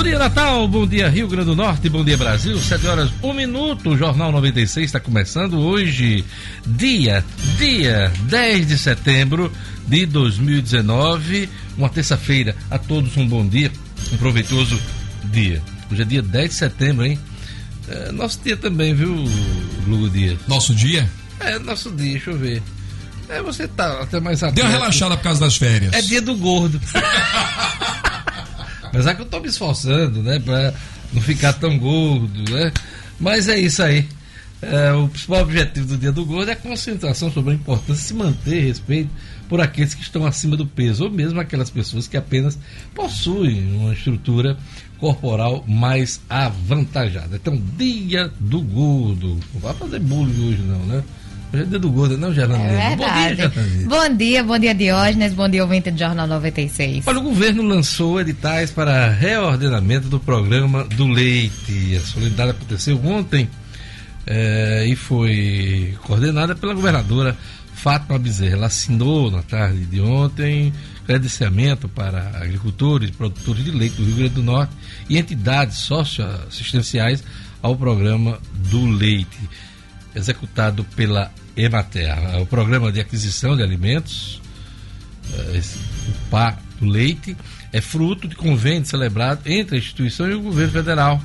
Bom dia, Natal. Bom dia, Rio Grande do Norte. Bom dia, Brasil. 7 horas, 1 minuto. O Jornal 96 está começando hoje, dia, dia 10 de setembro de 2019. Uma terça-feira. A todos um bom dia, um proveitoso dia. Hoje é dia 10 de setembro, hein? É nosso dia também, viu, Lugo Dias? Nosso dia? É, nosso dia, deixa eu ver. É, você tá até mais Deu uma relaxada por causa das férias. É dia do gordo. Apesar que eu tô me esforçando, né? Pra não ficar tão gordo, né? Mas é isso aí. É, o principal objetivo do Dia do Gordo é a concentração sobre a importância de se manter respeito por aqueles que estão acima do peso, ou mesmo aquelas pessoas que apenas possuem uma estrutura corporal mais avantajada. Então, Dia do Gordo. Não vai fazer bullying hoje, não, né? Hoje é do gordo, não, Gerlando? É bom dia, Gerlando. Bom dia, bom dia, Diógenes, bom dia, ouvinte do Jornal 96. Olha, o governo lançou editais para reordenamento do programa do leite. A solenidade aconteceu ontem é, e foi coordenada pela governadora Fátima Bezerra. Ela assinou na tarde de ontem credenciamento para agricultores produtores de leite do Rio Grande do Norte e entidades socioassistenciais ao programa do leite executado pela Emater. O programa de aquisição de alimentos, eh, o PA do leite, é fruto de convênio celebrado entre a instituição e o governo federal.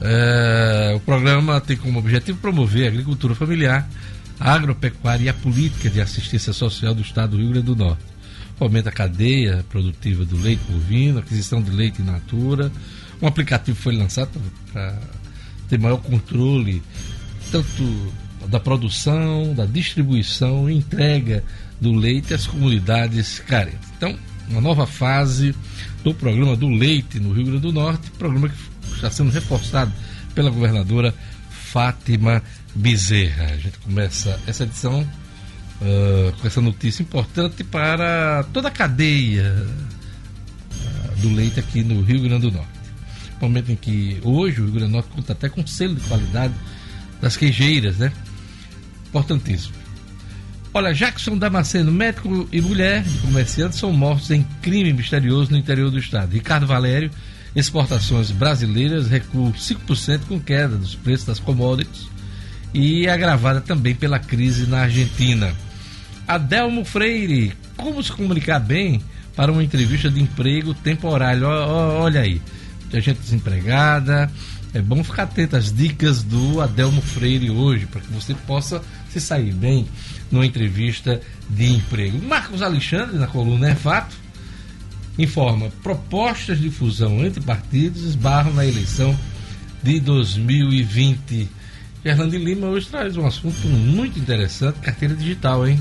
É, o programa tem como objetivo promover a agricultura familiar, a agropecuária e a política de assistência social do Estado do Rio Grande do Norte. Fomenta a cadeia produtiva do leite bovino, aquisição de leite in natura. Um aplicativo foi lançado para ter maior controle tanto da produção, da distribuição e entrega do leite às comunidades carentes. Então, uma nova fase do programa do leite no Rio Grande do Norte, programa que está sendo reforçado pela governadora Fátima Bezerra. A gente começa essa edição uh, com essa notícia importante para toda a cadeia uh, do leite aqui no Rio Grande do Norte. Momento em que hoje o Rio Grande do Norte conta até com selo de qualidade das queijeiras, né? Importantíssimo. Olha, Jackson Damasceno, médico e mulher de comerciante, são mortos em crime misterioso no interior do estado. Ricardo Valério, exportações brasileiras recuam 5% com queda dos preços das commodities e agravada também pela crise na Argentina. Adelmo Freire, como se comunicar bem para uma entrevista de emprego temporário? Olha aí, tem gente desempregada, é bom ficar atento às dicas do Adelmo Freire hoje, para que você possa se sair bem numa entrevista de emprego. Marcos Alexandre, na coluna É Fato, informa: propostas de fusão entre partidos esbarram na eleição de 2020. Fernando Lima hoje traz um assunto muito interessante: carteira digital, hein?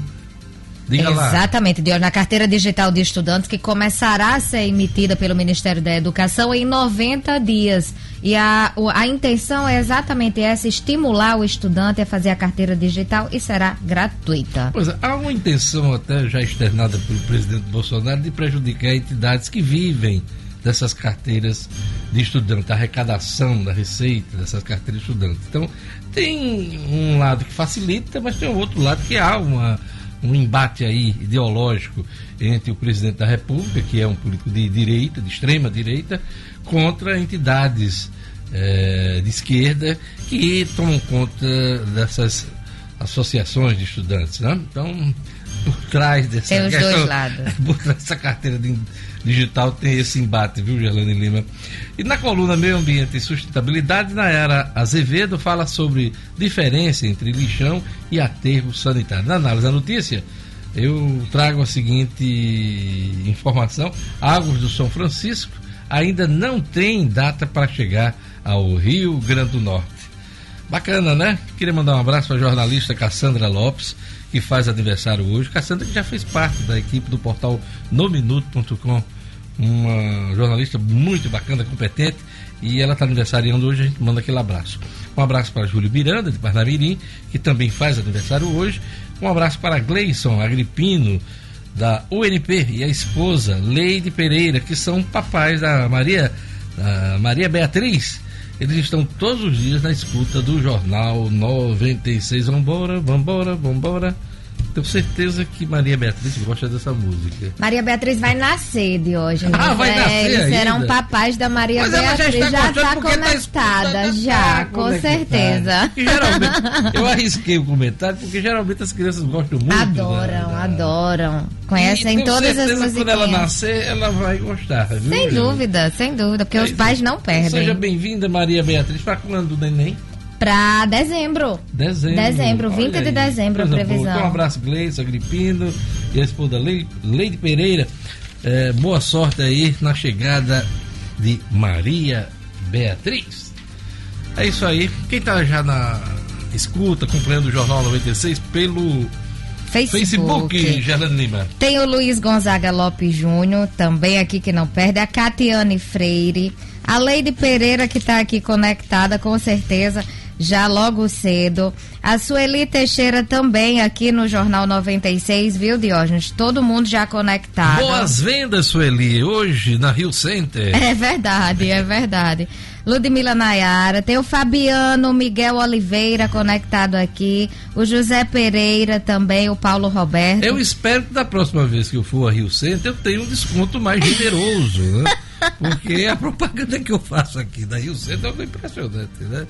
Diga Exatamente, Deus, na carteira digital de estudantes que começará a ser emitida pelo Ministério da Educação em 90 dias. E a, a intenção é exatamente essa: estimular o estudante a fazer a carteira digital e será gratuita. Pois é, há uma intenção até já externada pelo presidente Bolsonaro de prejudicar entidades que vivem dessas carteiras de estudante, a arrecadação da receita dessas carteiras de estudante. Então, tem um lado que facilita, mas tem um outro lado que há uma um embate aí ideológico entre o presidente da República, que é um político de direita, de extrema direita, contra entidades é, de esquerda que tomam conta dessas associações de estudantes. Né? Então, por trás dessa tem os questão, dois lados. por trás dessa carteira de, digital tem esse embate, viu, Gerlane Lima? E na coluna Meio Ambiente e Sustentabilidade, na era Azevedo fala sobre diferença entre lixão e aterro sanitário. Na análise da notícia, eu trago a seguinte informação: Águas do São Francisco ainda não tem data para chegar ao Rio Grande do Norte. Bacana, né? Queria mandar um abraço para a jornalista Cassandra Lopes, que faz aniversário hoje. Cassandra que já fez parte da equipe do portal nominuto.com, uma jornalista muito bacana, competente, e ela está aniversariando hoje, a gente manda aquele abraço. Um abraço para Júlio Miranda, de Parnamirim, que também faz aniversário hoje. Um abraço para Gleison Agripino, da UNP, e a esposa Leide Pereira, que são papais da Maria, da Maria Beatriz eles estão todos os dias na escuta do Jornal 96. Vambora, vambora, vambora. Tenho certeza que Maria Beatriz gosta dessa música. Maria Beatriz vai nascer de hoje. Ah, vai nascer Eles ainda? serão papais da Maria Mas ela já Beatriz. está Já está tá conectada, escutando, já, tá com certeza. Geralmente, eu arrisquei o comentário porque geralmente as crianças gostam muito. Adoram, da- da- adoram. Conhecem todas as musiquinhas. Quando ela nascer, ela vai gostar, viu? Sem dúvida, sem dúvida, porque os Pois pais é. não perdem. Seja bem-vinda, Maria Beatriz. Para quando o neném? Pra dezembro. Dezembro. Dezembro, 20 de dezembro a Coisa boa. previsão. Então, um abraço, Gleice, Agripino e a esposa Leide, Leide Pereira. É, boa sorte aí na chegada de Maria Beatriz. É isso aí. Quem tá já na escuta, acompanhando o Jornal 96 pelo Facebook. Facebook, Lima. Tem o Luiz Gonzaga Lopes Júnior, também aqui que não perde, a Catiane Freire, a Leide Pereira que está aqui conectada, com certeza, já logo cedo. A Sueli Teixeira também aqui no Jornal 96, viu, Diógenes? Todo mundo já conectado. Boas vendas, Sueli, hoje na Rio Center. É verdade, é verdade. Ludmila Nayara, tem o Fabiano Miguel Oliveira conectado aqui, o José Pereira também, o Paulo Roberto. Eu espero que da próxima vez que eu for a Rio Center eu tenha um desconto mais generoso, né? Porque a propaganda que eu faço aqui da Rio Center é impressionante, né?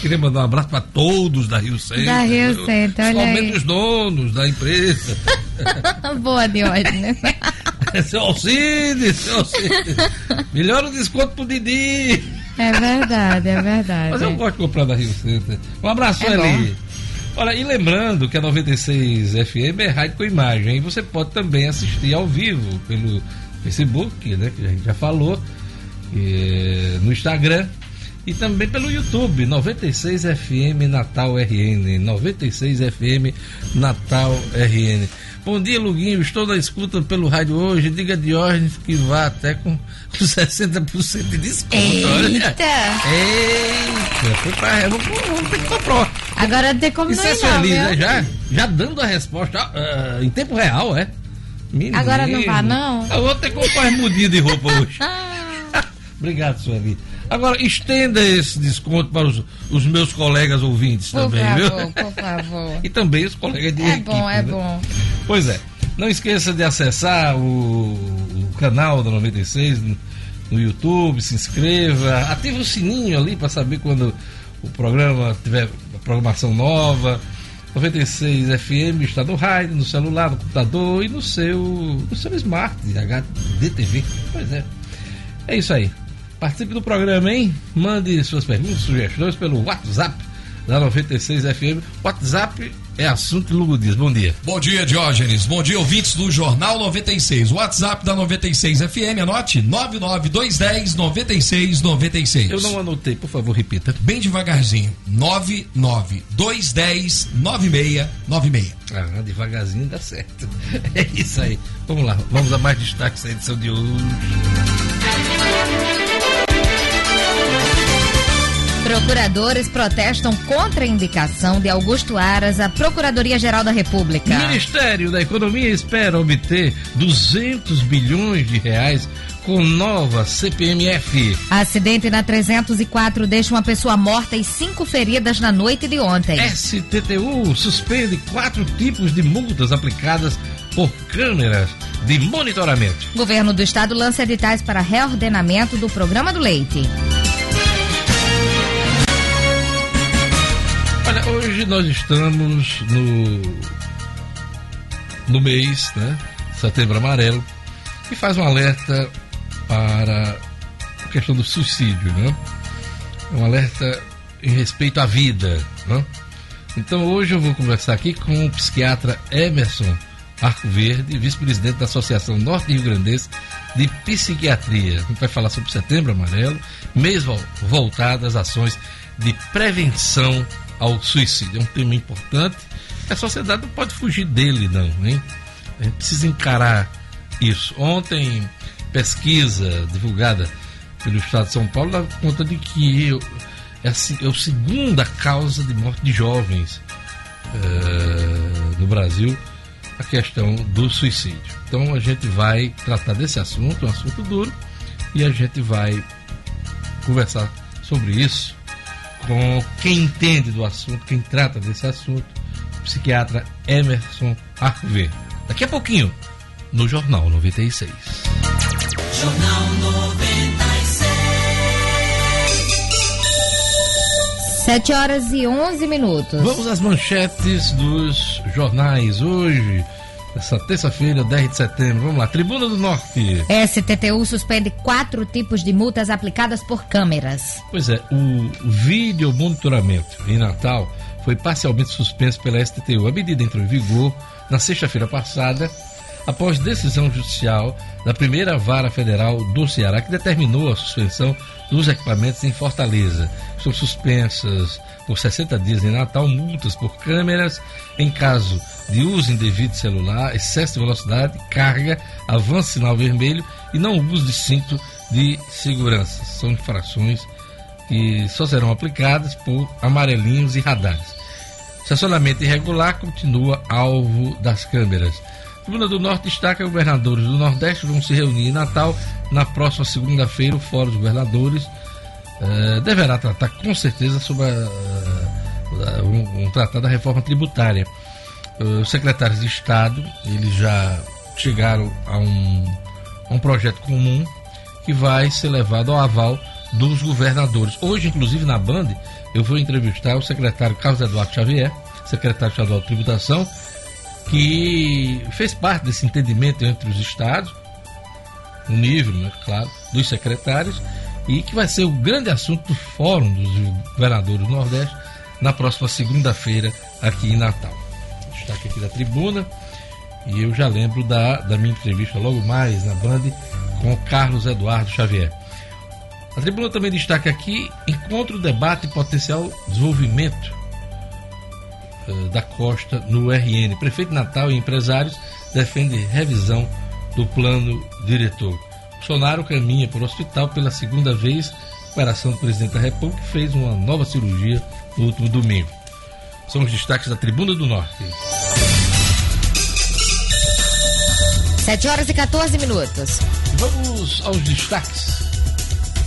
Queria mandar um abraço para todos da Rio Center. Da Rio né? Center, olha aí. os donos da empresa. Boa, Diógenes. seu Alcide, seu Alcide. Melhora o desconto pro Didi. É verdade, é verdade. Mas eu gosto de comprar da Rio Center. Um abraço, É Eli. Olha, e lembrando que a 96 FM é rádio com imagem. Você pode também assistir ao vivo pelo Facebook, né? Que a gente já falou. e, no Instagram. E também pelo YouTube, 96 FM Natal RN. 96 FM Natal RN. Bom dia, Luguinho. Estou na escuta pelo rádio hoje. Diga a Diógenes que vá até com, com 60% de desconto. Eita! Eita, foi pra, vamos, vamos ter que comprar. Agora não tem como Isso não é ir, não, feliz, viu? né? Já, já dando a resposta ah, em tempo real, é? Agora não vá, não? Eu vou ter que comprar as mudinhas de roupa hoje. Ah, Obrigado, Sueli. Agora, estenda esse desconto para os, os meus colegas ouvintes por também, favor, viu? por favor. E também os colegas de É equipe, bom, é né? bom. Pois é. Não esqueça de acessar o, o canal da 96 no, no YouTube, se inscreva, ative o sininho ali para saber quando o programa tiver programação nova. 96 FM está no rádio, no celular, no computador e no seu, no seu smart HDTV. Pois é. É isso aí. Participe do programa, hein? Mande suas perguntas, sugestões pelo WhatsApp da 96 FM. WhatsApp é assunto Lugo Dias. Bom dia. Bom dia, Diógenes. Bom dia, ouvintes do Jornal 96. WhatsApp da 96 FM, anote 99210 9696. Eu não anotei, por favor, repita. Bem devagarzinho. 99210 9696. Ah, devagarzinho dá certo. É isso aí. Vamos lá, vamos a mais destaques da edição de hoje. Procuradores protestam contra a indicação de Augusto Aras à Procuradoria-Geral da O República. Ministério da Economia espera obter 200 bilhões de reais com nova CPMF. Acidente na 304 deixa uma pessoa morta e cinco feridas na noite de ontem. STTU suspende quatro tipos de multas aplicadas por câmeras de monitoramento. Governo do Estado lança editais para reordenamento do programa do leite. Hoje nós estamos no, no mês, né? Setembro Amarelo, que faz um alerta para a questão do suicídio, né? Um alerta em respeito à vida, né? Então hoje eu vou conversar aqui com o psiquiatra Emerson Arco Verde, vice-presidente da Associação Norte Rio Grandense de Psiquiatria. A gente vai falar sobre Setembro Amarelo, mês vol- voltado às ações de prevenção ao suicídio. É um tema importante. A sociedade não pode fugir dele, não, hein? A gente precisa encarar isso. Ontem, pesquisa divulgada pelo Estado de São Paulo dá conta de que é é a segunda causa de morte de jovens eh, no Brasil a questão do suicídio. Então a gente vai tratar desse assunto, um assunto duro, e a gente vai conversar sobre isso com quem entende do assunto, quem trata desse assunto, psiquiatra Emerson Arvê. Daqui a pouquinho, no Jornal 96. Jornal 96. 7 horas e 11 minutos. Vamos às manchetes dos jornais hoje essa terça-feira, 10 de setembro. Vamos lá, Tribuna do Norte. STTU suspende quatro tipos de multas aplicadas por câmeras. Pois é, o vídeo monitoramento em Natal foi parcialmente suspenso pela STTU. A medida entrou em vigor na sexta-feira passada, após decisão judicial da primeira vara federal do Ceará, que determinou a suspensão dos equipamentos em Fortaleza. São suspensas por 60 dias em Natal multas por câmeras em caso de uso indevido de celular, excesso de velocidade, carga, avanço sinal vermelho e não uso de cinto de segurança. São infrações que só serão aplicadas por amarelinhos e radares. Estacionamento irregular continua alvo das câmeras. Tribuna do Norte destaca governadores do Nordeste vão se reunir em Natal na próxima segunda-feira. O Fórum dos Governadores uh, deverá tratar com certeza sobre a, uh, um, um tratado da reforma tributária os secretários de Estado, eles já chegaram a um, um projeto comum que vai ser levado ao aval dos governadores. Hoje, inclusive, na Band, eu vou entrevistar o secretário Carlos Eduardo Xavier, secretário estadual de tributação, que fez parte desse entendimento entre os estados, no nível, né, claro, dos secretários, e que vai ser o grande assunto do Fórum dos Governadores do Nordeste na próxima segunda-feira aqui em Natal destaque aqui da tribuna. E eu já lembro da, da minha entrevista logo mais na Band com Carlos Eduardo Xavier. A tribuna também destaca aqui encontro, debate e potencial desenvolvimento da costa no RN. Prefeito Natal e empresários defendem revisão do plano diretor. Bolsonaro caminha para o hospital pela segunda vez. Operação do presidente da República fez uma nova cirurgia no último domingo. São os destaques da Tribuna do Norte. 7 horas e 14 minutos. Vamos aos destaques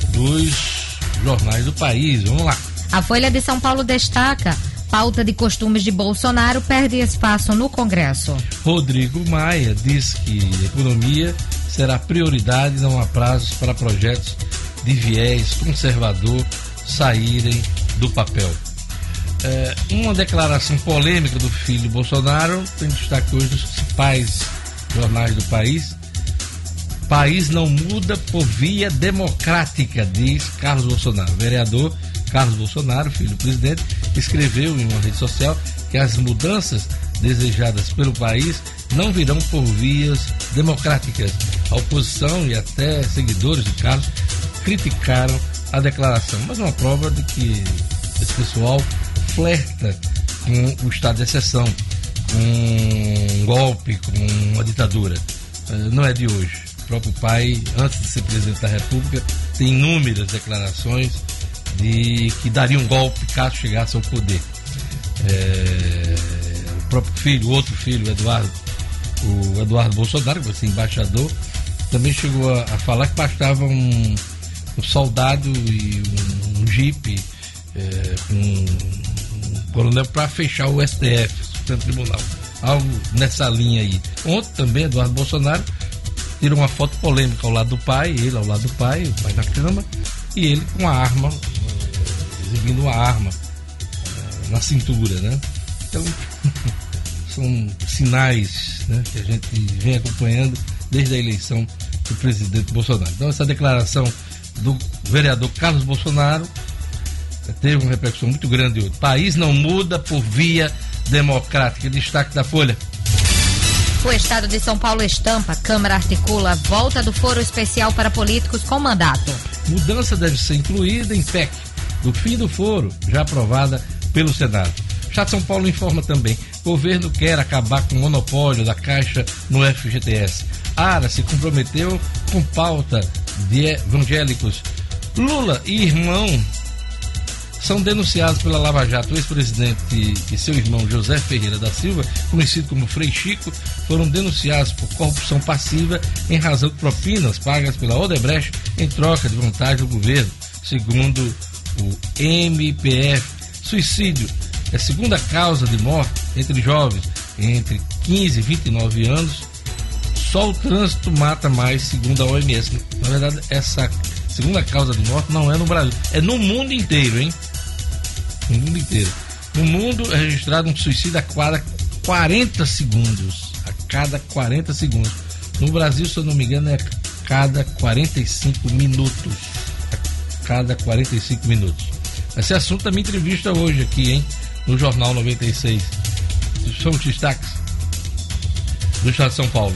dos jornais do país. Vamos lá. A Folha de São Paulo destaca: pauta de costumes de Bolsonaro perde espaço no Congresso. Rodrigo Maia diz que economia será prioridade não há prazos para projetos de viés conservador saírem do papel. É, uma declaração polêmica do filho Bolsonaro tem destaque hoje dos principais jornais do país. País não muda por via democrática, diz Carlos Bolsonaro. Vereador Carlos Bolsonaro, filho do presidente, escreveu em uma rede social que as mudanças desejadas pelo país não virão por vias democráticas. A oposição e até seguidores de Carlos criticaram a declaração, mas uma prova de que esse pessoal flerta com o estado de exceção um golpe, com uma ditadura. Eh, não é de hoje. O próprio pai, antes de ser presidente da República, tem inúmeras declarações de que daria um golpe caso chegasse ao poder. É, o próprio filho, o outro filho, o Eduardo, o Eduardo Bolsonaro, que vai ser embaixador, também chegou a, a falar que bastava um, um soldado e um, um jipe é, com um coronel para fechar o STF, Supremo Tribunal. Algo nessa linha aí. Ontem também, Eduardo Bolsonaro tirou uma foto polêmica ao lado do pai, ele ao lado do pai, o pai na cama, e ele com a arma, exibindo uma arma eh, na cintura, né? Então, são sinais né, que a gente vem acompanhando desde a eleição do presidente Bolsonaro. Então, essa declaração do vereador Carlos Bolsonaro eh, teve uma repercussão muito grande hoje. País não muda por via democrática. Destaque da Folha. O Estado de São Paulo estampa, Câmara articula volta do foro especial para políticos com mandato. Mudança deve ser incluída em PEC do fim do foro, já aprovada pelo Senado. De São Paulo informa também: governo quer acabar com o monopólio da Caixa no FGTS. Ara se comprometeu com pauta de evangélicos. Lula e irmão são denunciados pela Lava Jato. O ex-presidente e seu irmão José Ferreira da Silva, conhecido como Frei Chico, foram denunciados por corrupção passiva em razão de propinas pagas pela Odebrecht em troca de vantagem do governo, segundo o MPF. Suicídio é a segunda causa de morte entre jovens entre 15 e 29 anos. Só o trânsito mata mais, segundo a OMS. Na verdade, essa segunda causa de morte não é no Brasil, é no mundo inteiro, hein? No mundo inteiro. No mundo é registrado um suicídio a cada 40 segundos. A cada 40 segundos. No Brasil, se eu não me engano, é a cada 45 minutos. A cada 45 minutos. Esse assunto também entrevista hoje aqui, hein? No Jornal 96. São os destaques do Estado de São Paulo.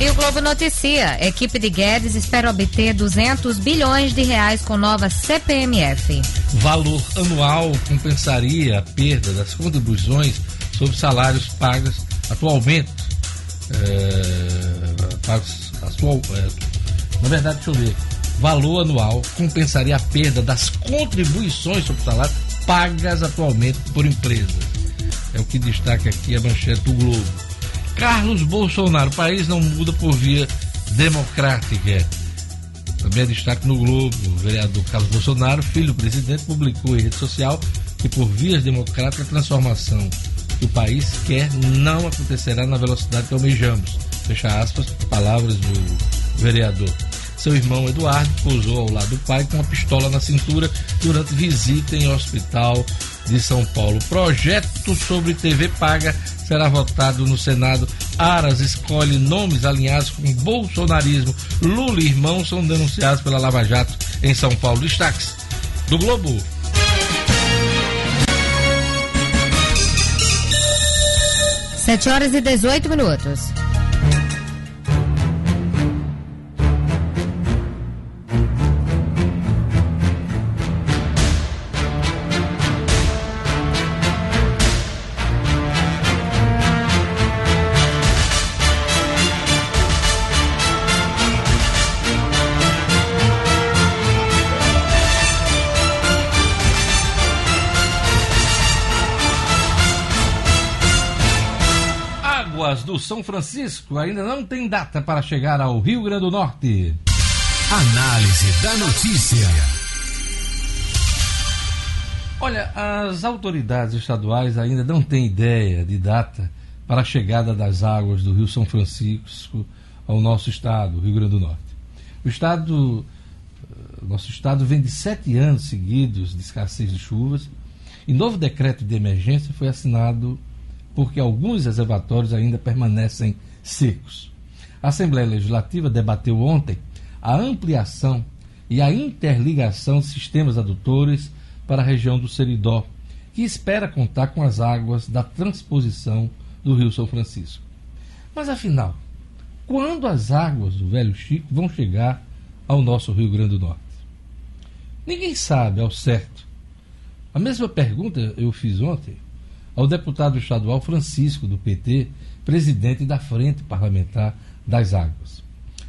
E o Globo noticia: equipe de Guedes espera obter 200 bilhões de reais com nova CPMF. Valor anual compensaria a perda das contribuições sobre salários pagos atualmente. É, pagos atual, é, na verdade, deixa eu ver. Valor anual compensaria a perda das contribuições sobre salário pagas atualmente por empresas. É o que destaca aqui a manchete do Globo. Carlos Bolsonaro. O país não muda por via democrática. Também é destaque no Globo. O vereador Carlos Bolsonaro, filho do presidente, publicou em rede social que por vias democráticas a transformação que o país quer não acontecerá na velocidade que almejamos. Fecha aspas, palavras do vereador. Seu irmão Eduardo pousou ao lado do pai com uma pistola na cintura durante visita em hospital de São Paulo. Projeto sobre TV paga será votado no Senado. Aras escolhe nomes alinhados com bolsonarismo. Lula e irmão são denunciados pela Lava Jato em São Paulo. Destaques do Globo. Sete horas e 18 minutos. Do São Francisco ainda não tem data para chegar ao Rio Grande do Norte. Análise da notícia. Olha, as autoridades estaduais ainda não têm ideia de data para a chegada das águas do Rio São Francisco ao nosso estado, Rio Grande do Norte. O estado, eh, nosso estado vem de sete anos seguidos de escassez de chuvas e novo decreto de emergência foi assinado porque alguns reservatórios ainda permanecem secos. A Assembleia Legislativa debateu ontem a ampliação e a interligação de sistemas adutores para a região do Seridó, que espera contar com as águas da transposição do Rio São Francisco. Mas afinal, quando as águas do Velho Chico vão chegar ao nosso Rio Grande do Norte? Ninguém sabe ao certo. A mesma pergunta eu fiz ontem ao deputado estadual Francisco, do PT, presidente da Frente Parlamentar das Águas.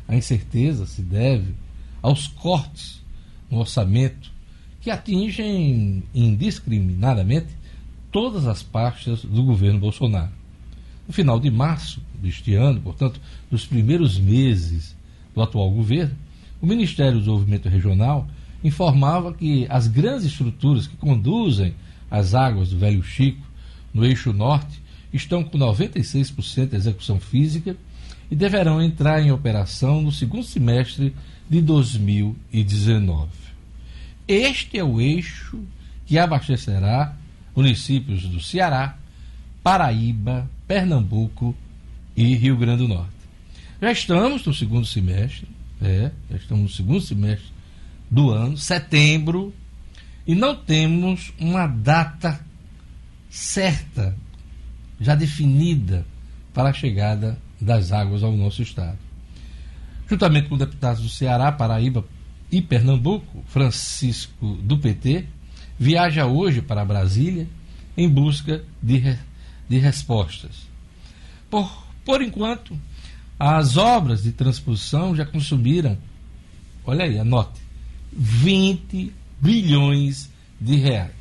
A incerteza se deve aos cortes no orçamento que atingem indiscriminadamente todas as pastas do governo Bolsonaro. No final de março deste ano, portanto, nos primeiros meses do atual governo, o Ministério do Desenvolvimento Regional informava que as grandes estruturas que conduzem as águas do Velho Chico no eixo norte, estão com 96% de execução física e deverão entrar em operação no segundo semestre de 2019. Este é o eixo que abastecerá municípios do Ceará, Paraíba, Pernambuco e Rio Grande do Norte. Já estamos no segundo semestre, é, já estamos no segundo semestre do ano, setembro, e não temos uma data certa, já definida para a chegada das águas ao nosso estado. Juntamente com deputados do Ceará, Paraíba e Pernambuco, Francisco do PT viaja hoje para Brasília em busca de, de respostas. Por, por enquanto, as obras de transposição já consumiram, olha aí, anote, 20 bilhões de reais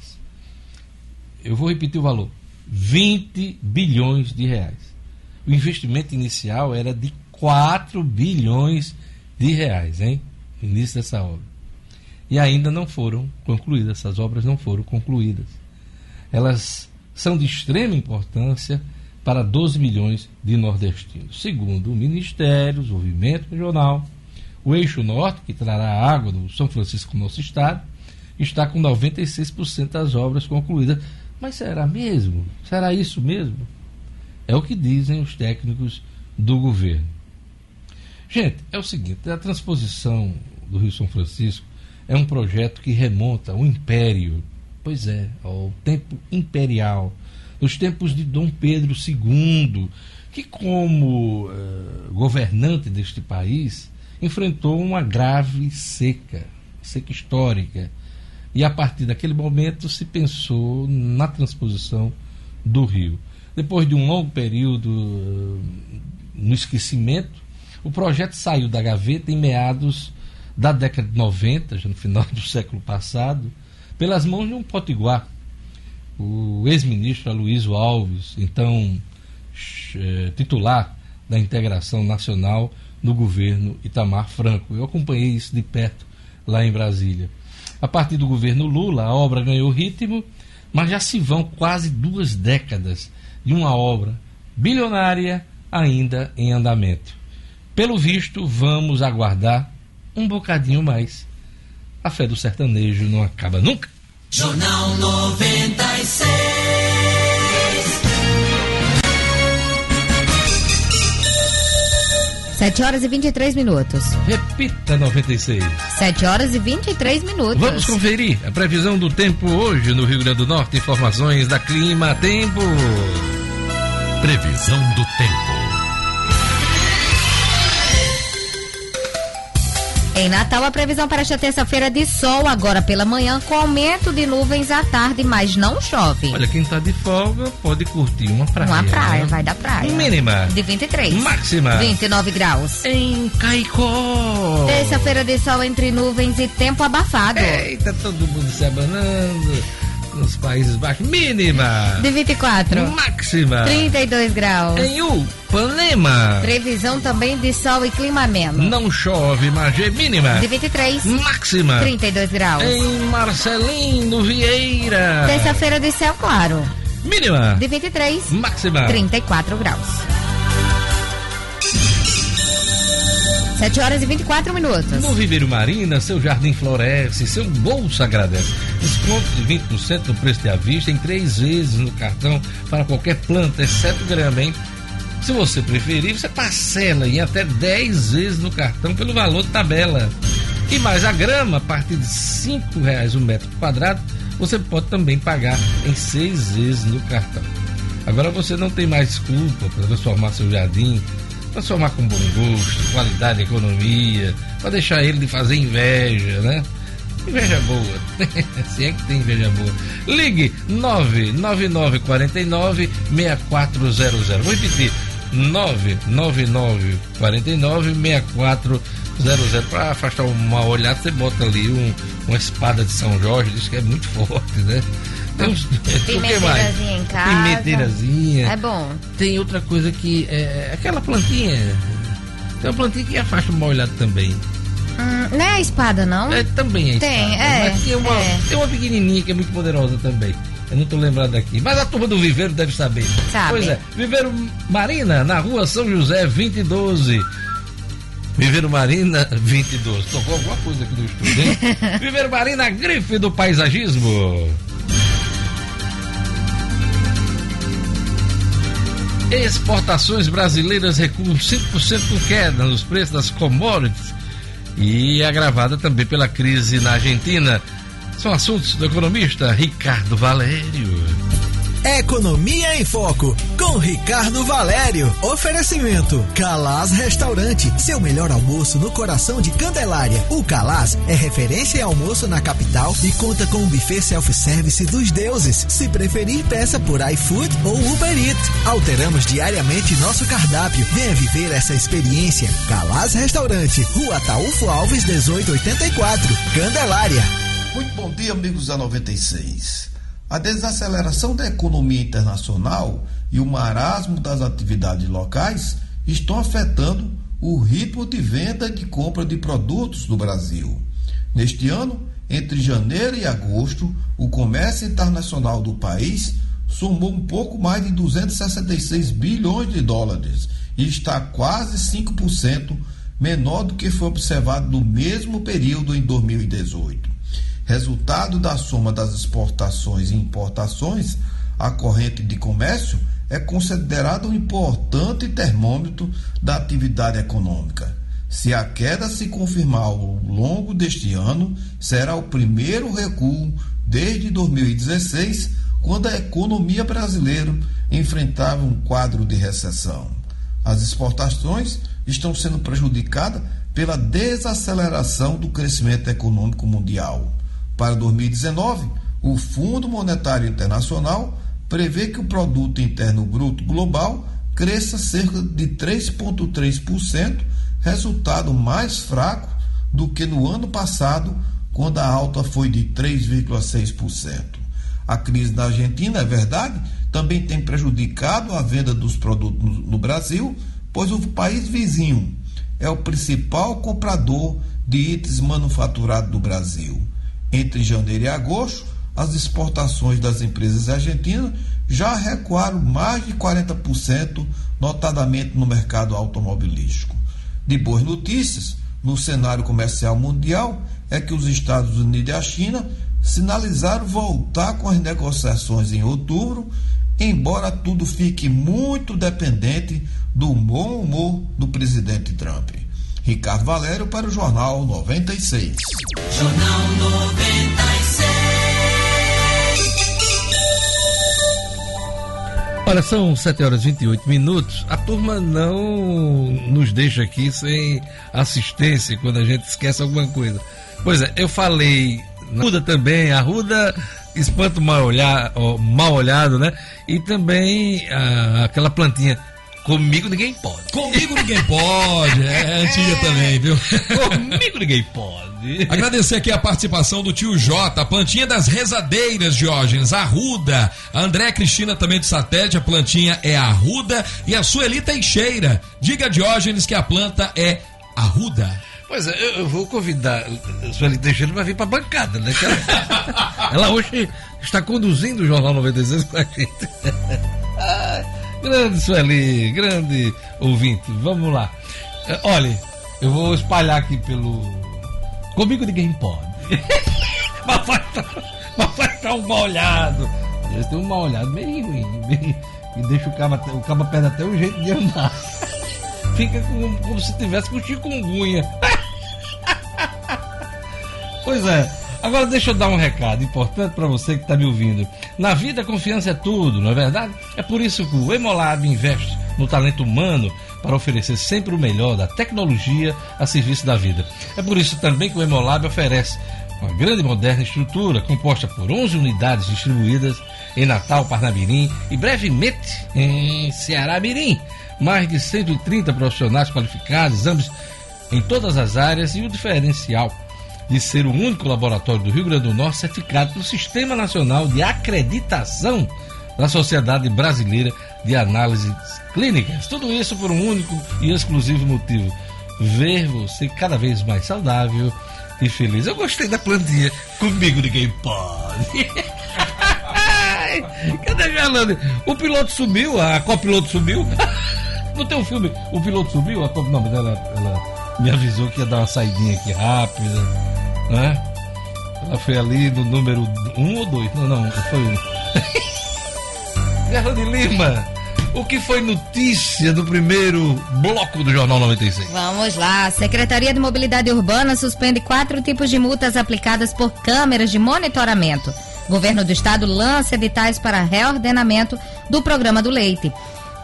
eu vou repetir o valor: 20 bilhões de reais. O investimento inicial era de 4 bilhões de reais, hein? Início dessa obra. E ainda não foram concluídas, essas obras não foram concluídas. elas são de extrema importância para 12 milhões de nordestinos. Segundo o Ministério do Desenvolvimento Regional, o eixo norte, que trará água do São Francisco no nosso estado, está com 96% das obras concluídas. Mas será mesmo? Será isso mesmo? É o que dizem os técnicos do governo. Gente, é o seguinte: a transposição do Rio São Francisco é um projeto que remonta ao Império, pois é, ao tempo imperial, nos tempos de Dom Pedro II, que, como uh, governante deste país, enfrentou uma grave seca, seca histórica. E a partir daquele momento se pensou na transposição do rio. Depois de um longo período uh, no esquecimento, o projeto saiu da gaveta em meados da década de 90, já no final do século passado, pelas mãos de um potiguar, o ex-ministro Aloysio Alves, então eh, titular da integração nacional no governo Itamar Franco. Eu acompanhei isso de perto lá em Brasília. A partir do governo Lula, a obra ganhou ritmo, mas já se vão quase duas décadas de uma obra bilionária ainda em andamento. Pelo visto, vamos aguardar um bocadinho mais. A fé do sertanejo não acaba nunca. Jornal 96. 7 horas e 23 minutos. Repita 96. 7 horas e 23 minutos. Vamos conferir a previsão do tempo hoje no Rio Grande do Norte. Informações da Clima Tempo. Previsão do tempo. Em Natal, a previsão para esta terça-feira de sol agora pela manhã, com aumento de nuvens à tarde, mas não chove. Olha, quem está de folga pode curtir uma praia. Uma praia, né? vai da praia. Mínima. De 23. Máxima. 29 graus. Em Caicó. Terça-feira de sol entre nuvens e tempo abafado. Eita, todo mundo se abanando nos Países Baixos. Mínima. De 24. Máxima. 32 graus. Em Upanema. Previsão também de sol e clima ameno. Não chove, mas é mínima. De 23. Máxima. 32 graus. Em Marcelino Vieira. Terça-feira de céu claro. Mínima. De 23. Máxima. 34 graus. 7 horas e 24 minutos. No Viveiro Marina, seu jardim floresce, seu bolso agradece. Desconto de 20% no preço de à vista em três vezes no cartão para qualquer planta, exceto grama, hein? Se você preferir, você parcela em até 10 vezes no cartão pelo valor de tabela. E mais a grama, a partir de R$ reais o metro quadrado, você pode também pagar em seis vezes no cartão. Agora você não tem mais desculpa para transformar seu jardim transformar com bom gosto, qualidade, economia, para deixar ele de fazer inveja, né? Inveja boa, se é que tem inveja boa. Ligue 99949 6400. Vou repetir: 99949 6400. Para afastar o mal olhado, você bota ali um, uma espada de São Jorge, diz que é muito forte, né? Tem Pimenteirazinha em casa. Pimenteirazinha. É bom. Tem outra coisa que é aquela plantinha. Tem uma plantinha que afasta o mal olhado também. Hum, não é a espada, não? É, também é a tem, espada. É, Mas tem uma, é. tem uma pequenininha que é muito poderosa também. Eu não estou lembrado aqui. Mas a turma do Viveiro deve saber. Sabe. Pois é. Viveiro Marina, na rua São José, 2012. Viveiro Marina 2012. Tocou alguma coisa aqui no estúdio, hein? Viveiro Marina, grife do paisagismo. Exportações brasileiras recuam 5% com queda nos preços das commodities e agravada também pela crise na Argentina. São assuntos do economista Ricardo Valério. Economia em Foco, com Ricardo Valério. Oferecimento: Calaz Restaurante, seu melhor almoço no coração de Candelária. O Calaz é referência em almoço na capital e conta com um buffet self-service dos deuses. Se preferir, peça por iFood ou Uber Eats. Alteramos diariamente nosso cardápio. Venha viver essa experiência. Calaz Restaurante, Rua Taúfo Alves, 1884, Candelária. Muito bom dia, amigos da 96. A desaceleração da economia internacional e o marasmo das atividades locais estão afetando o ritmo de venda e de compra de produtos no Brasil. Neste ano, entre janeiro e agosto, o comércio internacional do país somou um pouco mais de 266 bilhões de dólares e está quase 5% menor do que foi observado no mesmo período em 2018. Resultado da soma das exportações e importações, a corrente de comércio é considerada um importante termômetro da atividade econômica. Se a queda se confirmar ao longo deste ano, será o primeiro recuo desde 2016, quando a economia brasileira enfrentava um quadro de recessão. As exportações estão sendo prejudicadas pela desaceleração do crescimento econômico mundial. Para 2019, o Fundo Monetário Internacional prevê que o produto interno bruto global cresça cerca de 3.3%, resultado mais fraco do que no ano passado, quando a alta foi de 3,6%. A crise na Argentina, é verdade, também tem prejudicado a venda dos produtos no Brasil, pois o país vizinho é o principal comprador de itens manufaturados do Brasil. Entre janeiro e agosto, as exportações das empresas argentinas já recuaram mais de 40%, notadamente no mercado automobilístico. De boas notícias, no cenário comercial mundial, é que os Estados Unidos e a China sinalizaram voltar com as negociações em outubro, embora tudo fique muito dependente do bom humor do presidente Trump. Ricardo Valério para o Jornal 96. Jornal 96. Olha, são 7 horas e 28 minutos. A turma não nos deixa aqui sem assistência quando a gente esquece alguma coisa. Pois é, eu falei Ruda também, a Ruda espanta mal, olhar, mal olhado, né? E também a, aquela plantinha Comigo ninguém pode. Comigo ninguém pode. É antiga também, viu? Comigo ninguém pode. Agradecer aqui a participação do tio Jota, a plantinha das rezadeiras, Diógenes, Arruda. A André Cristina também de Satélite, a plantinha é Arruda. E a Sueli Teixeira. Diga, Diógenes, que a planta é Arruda. Pois é, eu, eu vou convidar a Sueli Teixeira para vir para a bancada, né? Ela, ela hoje está conduzindo o Jornal 96 com a gente. Grande Sueli, grande ouvinte, vamos lá. É, olha, eu vou espalhar aqui pelo. Comigo ninguém pode. mas vai estar tá um mal olhado. Eu tenho um mal olhado meio ruim. Meio, e deixa o cabo, o cabo perde até o jeito de andar. Fica como, como se tivesse com chikungunya. pois é. Agora deixa eu dar um recado importante para você que está me ouvindo. Na vida, confiança é tudo, não é verdade? É por isso que o Emolab investe no talento humano para oferecer sempre o melhor da tecnologia a serviço da vida. É por isso também que o Emolab oferece uma grande e moderna estrutura composta por 11 unidades distribuídas em Natal, Parnamirim e brevemente em Ceará Mirim. Mais de 130 profissionais qualificados, ambos em todas as áreas e o diferencial de ser o único laboratório do Rio Grande do Norte certificado pelo Sistema Nacional de Acreditação da Sociedade Brasileira de Análises Clínicas. Tudo isso por um único e exclusivo motivo: ver você cada vez mais saudável e feliz. Eu gostei da plantinha. Comigo ninguém pode. Cadê a Gerlane? O piloto sumiu, a copiloto sumiu. Não tem um filme, o piloto sumiu, a cop... não, mas ela, ela me avisou que ia dar uma saidinha aqui rápida né? Ela foi ali no número 1 um ou 2? Não, não, foi 1. Um. Guerra de Lima, o que foi notícia do primeiro bloco do Jornal 96? Vamos lá. Secretaria de Mobilidade Urbana suspende quatro tipos de multas aplicadas por câmeras de monitoramento. Governo do Estado lança editais para reordenamento do programa do leite.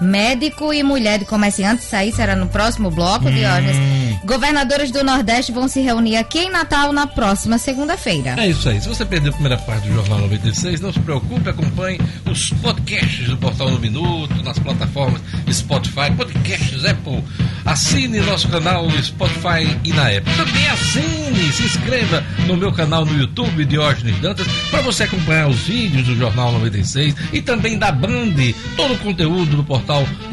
Médico e mulher de comerciantes, isso aí será no próximo bloco, hum. Diógenes. Governadores do Nordeste vão se reunir aqui em Natal na próxima segunda-feira. É isso aí. Se você perdeu a primeira parte do Jornal 96, não se preocupe, acompanhe os podcasts do Portal no Minuto, nas plataformas Spotify, podcasts Apple. Assine nosso canal no Spotify e na Apple. Também assine, se inscreva no meu canal no YouTube, Diógenes Dantas, para você acompanhar os vídeos do Jornal 96 e também da Band, todo o conteúdo do portal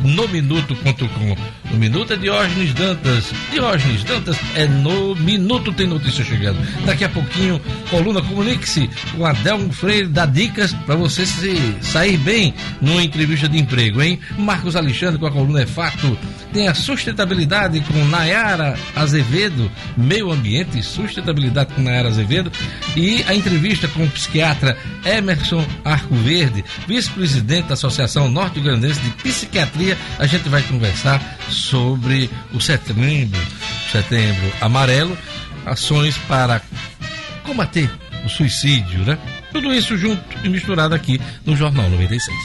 nominuto.com. No Minuto é Diógenes Dantas. Diógenes Dantas é no Minuto tem notícia chegando. Daqui a pouquinho, coluna Comunique-se com Adelmo Freire dá dicas para você se sair bem numa entrevista de emprego, hein? Marcos Alexandre com a coluna É Fato. Tem a sustentabilidade com Nayara Azevedo, meio ambiente e sustentabilidade com Nayara Azevedo. E a entrevista com o psiquiatra Emerson Arco Verde, vice-presidente da Associação Norte Grandense de Psiquiatria. A gente vai conversar sobre o setembro, setembro amarelo, ações para combater o suicídio, né? Tudo isso junto e misturado aqui no Jornal 96.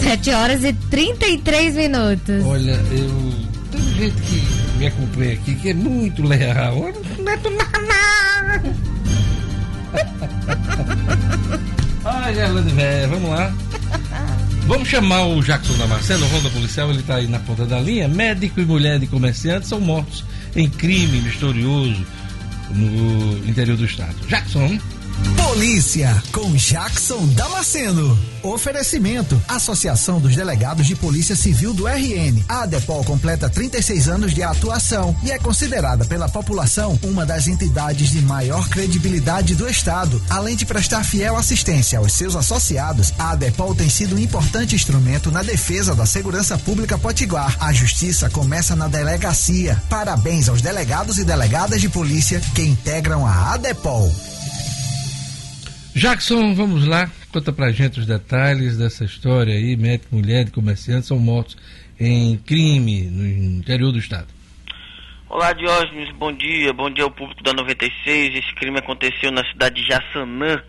Sete horas e 33 minutos. Olha, eu. Tem gente que me acompanha aqui que é muito leal. Não do nada. Ai, Gerlande Véia, vamos lá. Vamos chamar o Jackson Damasceno, ronda policial, ele está aí na ponta da linha. Médico e mulher de comerciante são mortos em crime misterioso no interior do estado. Jackson. Polícia com Jackson Damasceno. Oferecimento: Associação dos Delegados de Polícia Civil do RN. A ADEPOL completa 36 anos de atuação e é considerada pela população uma das entidades de maior credibilidade do Estado. Além de prestar fiel assistência aos seus associados, a ADEPOL tem sido um importante instrumento na defesa da segurança pública potiguar. A justiça começa na delegacia. Parabéns aos delegados e delegadas de polícia que integram a ADEPOL. Jackson, vamos lá. Conta pra gente os detalhes dessa história aí. Médico, mulher de comerciantes são mortos em crime no interior do estado. Olá, Diógenes, bom dia. Bom dia ao público da 96. Esse crime aconteceu na cidade de Jaçanã,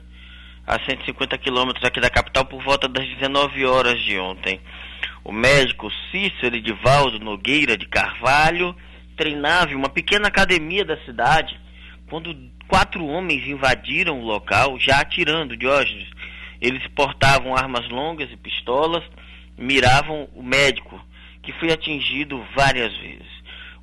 a 150 quilômetros aqui da capital, por volta das 19 horas de ontem. O médico Cícero Edivaldo Nogueira de Carvalho treinava em uma pequena academia da cidade quando quatro homens invadiram o local, já atirando, Diógenes. Eles portavam armas longas e pistolas, miravam o médico, que foi atingido várias vezes.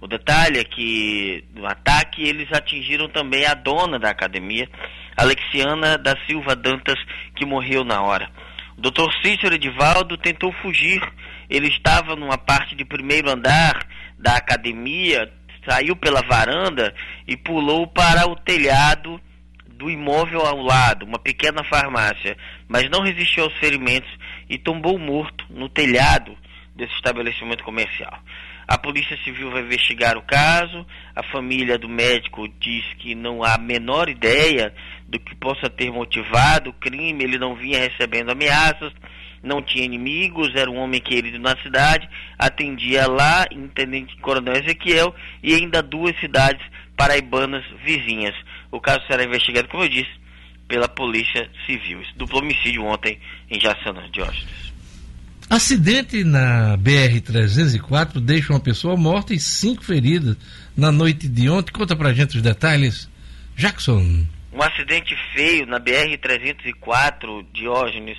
O detalhe é que no ataque eles atingiram também a dona da academia, Alexiana da Silva Dantas, que morreu na hora. O Dr. Cícero Edivaldo tentou fugir. Ele estava numa parte de primeiro andar da academia, saiu pela varanda e pulou para o telhado do imóvel ao lado, uma pequena farmácia, mas não resistiu aos ferimentos e tombou morto no telhado desse estabelecimento comercial. A Polícia Civil vai investigar o caso. A família do médico diz que não há a menor ideia do que possa ter motivado o crime. Ele não vinha recebendo ameaças, não tinha inimigos, era um homem querido na cidade, atendia lá, Intendente Coronel Ezequiel, e ainda duas cidades paraibanas vizinhas. O caso será investigado, como eu disse, pela Polícia Civil. Esse duplo homicídio ontem em Jaçanã, Diógenes. Acidente na BR-304 deixa uma pessoa morta e cinco feridas na noite de ontem. Conta pra gente os detalhes. Jackson. Um acidente feio na BR-304, Diógenes,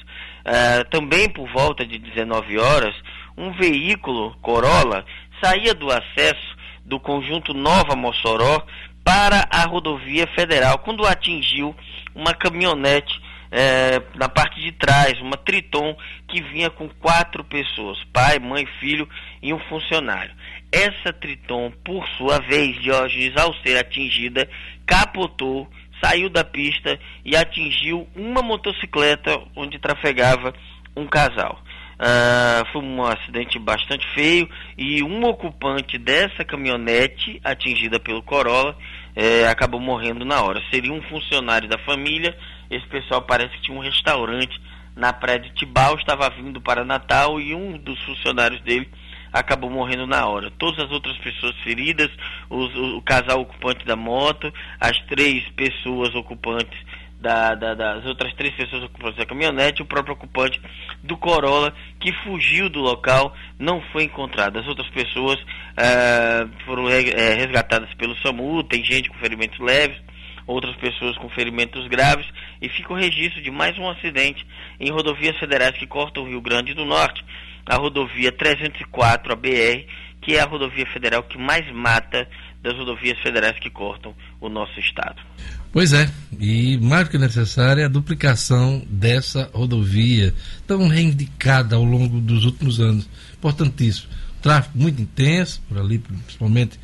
uh, também por volta de 19 horas, um veículo Corolla saía do acesso do conjunto Nova Mossoró para a rodovia federal, quando atingiu uma caminhonete é, na parte de trás, uma Triton que vinha com quatro pessoas, pai, mãe, filho e um funcionário. Essa Triton, por sua vez, Diógenes, ao ser atingida, capotou, saiu da pista e atingiu uma motocicleta onde trafegava um casal. Uh, foi um acidente bastante feio e um ocupante dessa caminhonete atingida pelo Corolla eh, acabou morrendo na hora. Seria um funcionário da família. Esse pessoal parece que tinha um restaurante na praia de Tibau, estava vindo para Natal e um dos funcionários dele acabou morrendo na hora. Todas as outras pessoas feridas, os, o, o casal ocupante da moto, as três pessoas ocupantes da, da, das outras três pessoas ocupantes da caminhonete, o próprio ocupante do Corolla que fugiu do local não foi encontrado. As outras pessoas ah, foram é, resgatadas pelo SAMU, tem gente com ferimentos leves, outras pessoas com ferimentos graves e fica o registro de mais um acidente em rodovias federais que cortam o Rio Grande do Norte, a rodovia 304, a BR, que é a rodovia federal que mais mata das rodovias federais que cortam o nosso estado. Pois é, e mais do que necessária é a duplicação dessa rodovia, tão reivindicada ao longo dos últimos anos. Importantíssimo. Tráfego muito intenso, por ali, principalmente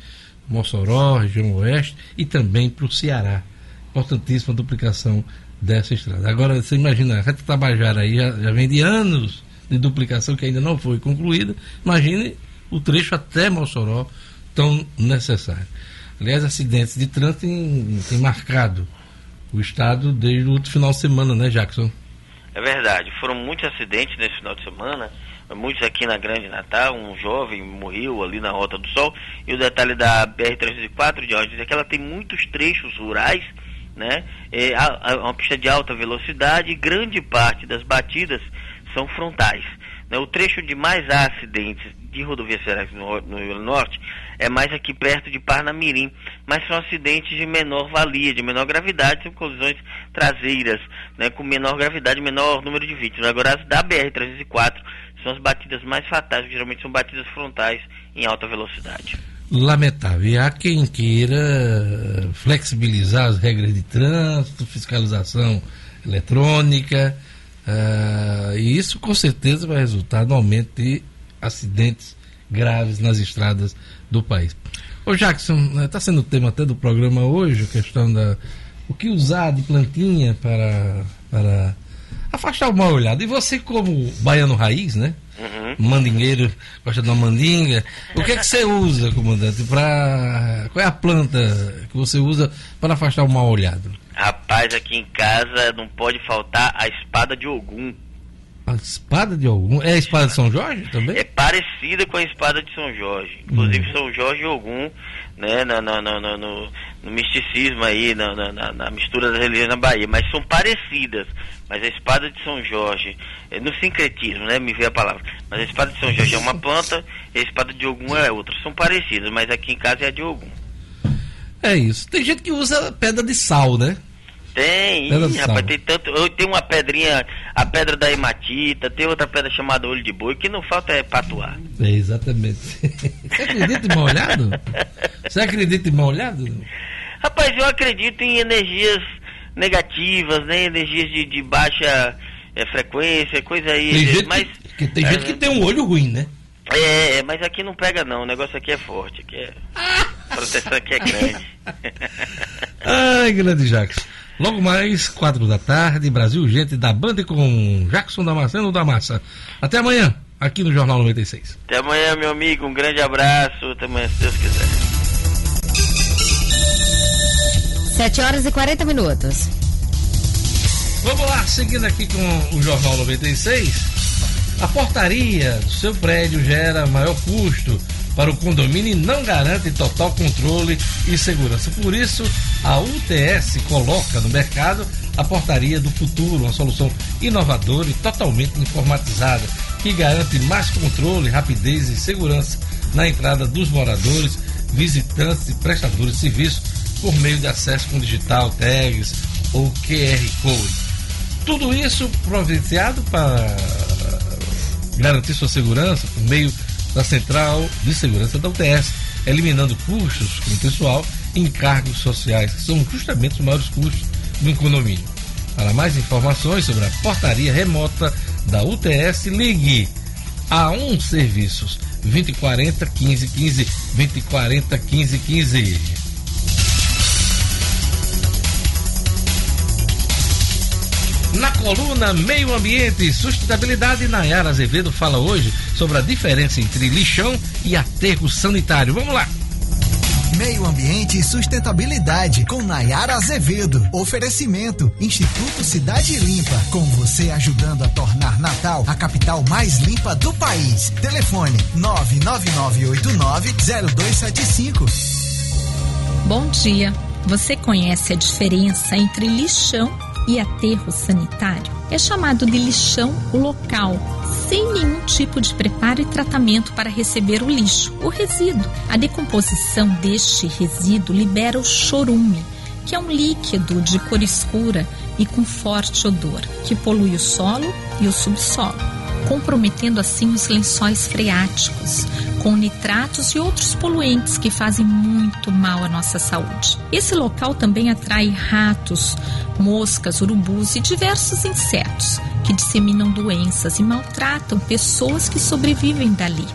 Mossoró, região oeste, e também para o Ceará. Importantíssima a duplicação dessa estrada. Agora, você imagina, a Reta Tabajara aí já, já vem de anos de duplicação que ainda não foi concluída. Imagine o trecho até Mossoró tão necessário. Aliás, acidentes de trânsito têm, têm marcado o estado desde o outro final de semana, né, Jackson? É verdade, foram muitos acidentes nesse final de semana, muitos aqui na Grande Natal, um jovem morreu ali na Rota do Sol, e o detalhe da BR-304 de hoje é que ela tem muitos trechos rurais, né, é uma pista de alta velocidade grande parte das batidas são frontais. Né? O trecho de mais acidentes de rodovias federais no, Rio Norte é mais aqui perto de Parnamirim, mas são acidentes de menor valia, de menor gravidade, são colisões traseiras, né, com menor gravidade, menor número de vítimas. Agora, as da BR-304 são as batidas mais fatais, geralmente são batidas frontais em alta velocidade. Lamentável. E há quem queira flexibilizar as regras de trânsito, fiscalização eletrônica, uh, e isso com certeza vai resultar no aumento de acidentes graves nas estradas do país. Ô Jackson, está né, sendo o tema até do programa hoje, a questão da o que usar de plantinha para, para afastar o mal olhado. E você como baiano raiz, né? Uhum. Mandingueiro, gosta de uma mandinga. O que é que você usa, comandante? Pra... Qual é a planta que você usa para afastar o mal olhado? Rapaz, aqui em casa não pode faltar a espada de Ogum. A espada de Ogum? É a espada de São Jorge também? É parecida com a espada de São Jorge. Inclusive hum. São Jorge e Ogum, né, no, no, no, no, no misticismo aí, na, na, na, mistura das religiões na Bahia. Mas são parecidas. Mas a espada de São Jorge, é no sincretismo, né, me veio a palavra. Mas a espada de São Jorge é uma planta e a espada de Ogum é outra. São parecidas, mas aqui em casa é a de Ogum. É isso. Tem gente que usa pedra de sal, né? Tem, ih, rapaz, tem tanto. Tem uma pedrinha, a pedra da hematita, tem outra pedra chamada olho de boi, que não falta é patuar. É, exatamente. Você acredita em mal olhado? Você acredita em mal olhado? Rapaz, eu acredito em energias negativas, né? Energias de, de baixa é, frequência, coisa aí. Tem gente, mas, que, tem é, gente que tem um olho ruim, né? É, mas aqui não pega não, o negócio aqui é forte, aqui é. A proteção aqui é grande. Ai, grande Jacques. Logo mais, quatro da tarde, Brasil Gente da Banda com Jackson Damasceno da Massa. Até amanhã, aqui no Jornal 96. Até amanhã, meu amigo. Um grande abraço. Até amanhã, se Deus quiser. 7 horas e 40 minutos. Vamos lá, seguindo aqui com o Jornal 96. A portaria do seu prédio gera maior custo para o condomínio e não garante total controle e segurança. Por isso, a UTS coloca no mercado a portaria do futuro, uma solução inovadora e totalmente informatizada, que garante mais controle, rapidez e segurança na entrada dos moradores, visitantes e prestadores de serviço por meio de acesso com digital, tags ou QR Code. Tudo isso providenciado para garantir sua segurança por meio da Central de Segurança da UTS, eliminando custos com o pessoal e encargos sociais, que são justamente os maiores custos do condomínio. Para mais informações sobre a portaria remota da UTS, ligue a um serviços 2040 1515 2040 1515. Na coluna Meio Ambiente e Sustentabilidade, Nayara Azevedo fala hoje sobre a diferença entre lixão e aterro sanitário. Vamos lá! Meio Ambiente e Sustentabilidade com Nayara Azevedo. Oferecimento Instituto Cidade Limpa. Com você ajudando a tornar Natal a capital mais limpa do país. Telefone 999890275. Bom dia. Você conhece a diferença entre lixão e aterro sanitário é chamado de lixão local, sem nenhum tipo de preparo e tratamento para receber o lixo, o resíduo. A decomposição deste resíduo libera o chorume, que é um líquido de cor escura e com forte odor, que polui o solo e o subsolo, comprometendo assim os lençóis freáticos, com nitratos e outros poluentes que fazem muito mal à nossa saúde. Esse local também atrai ratos, moscas, urubus e diversos insetos que disseminam doenças e maltratam pessoas que sobrevivem dali.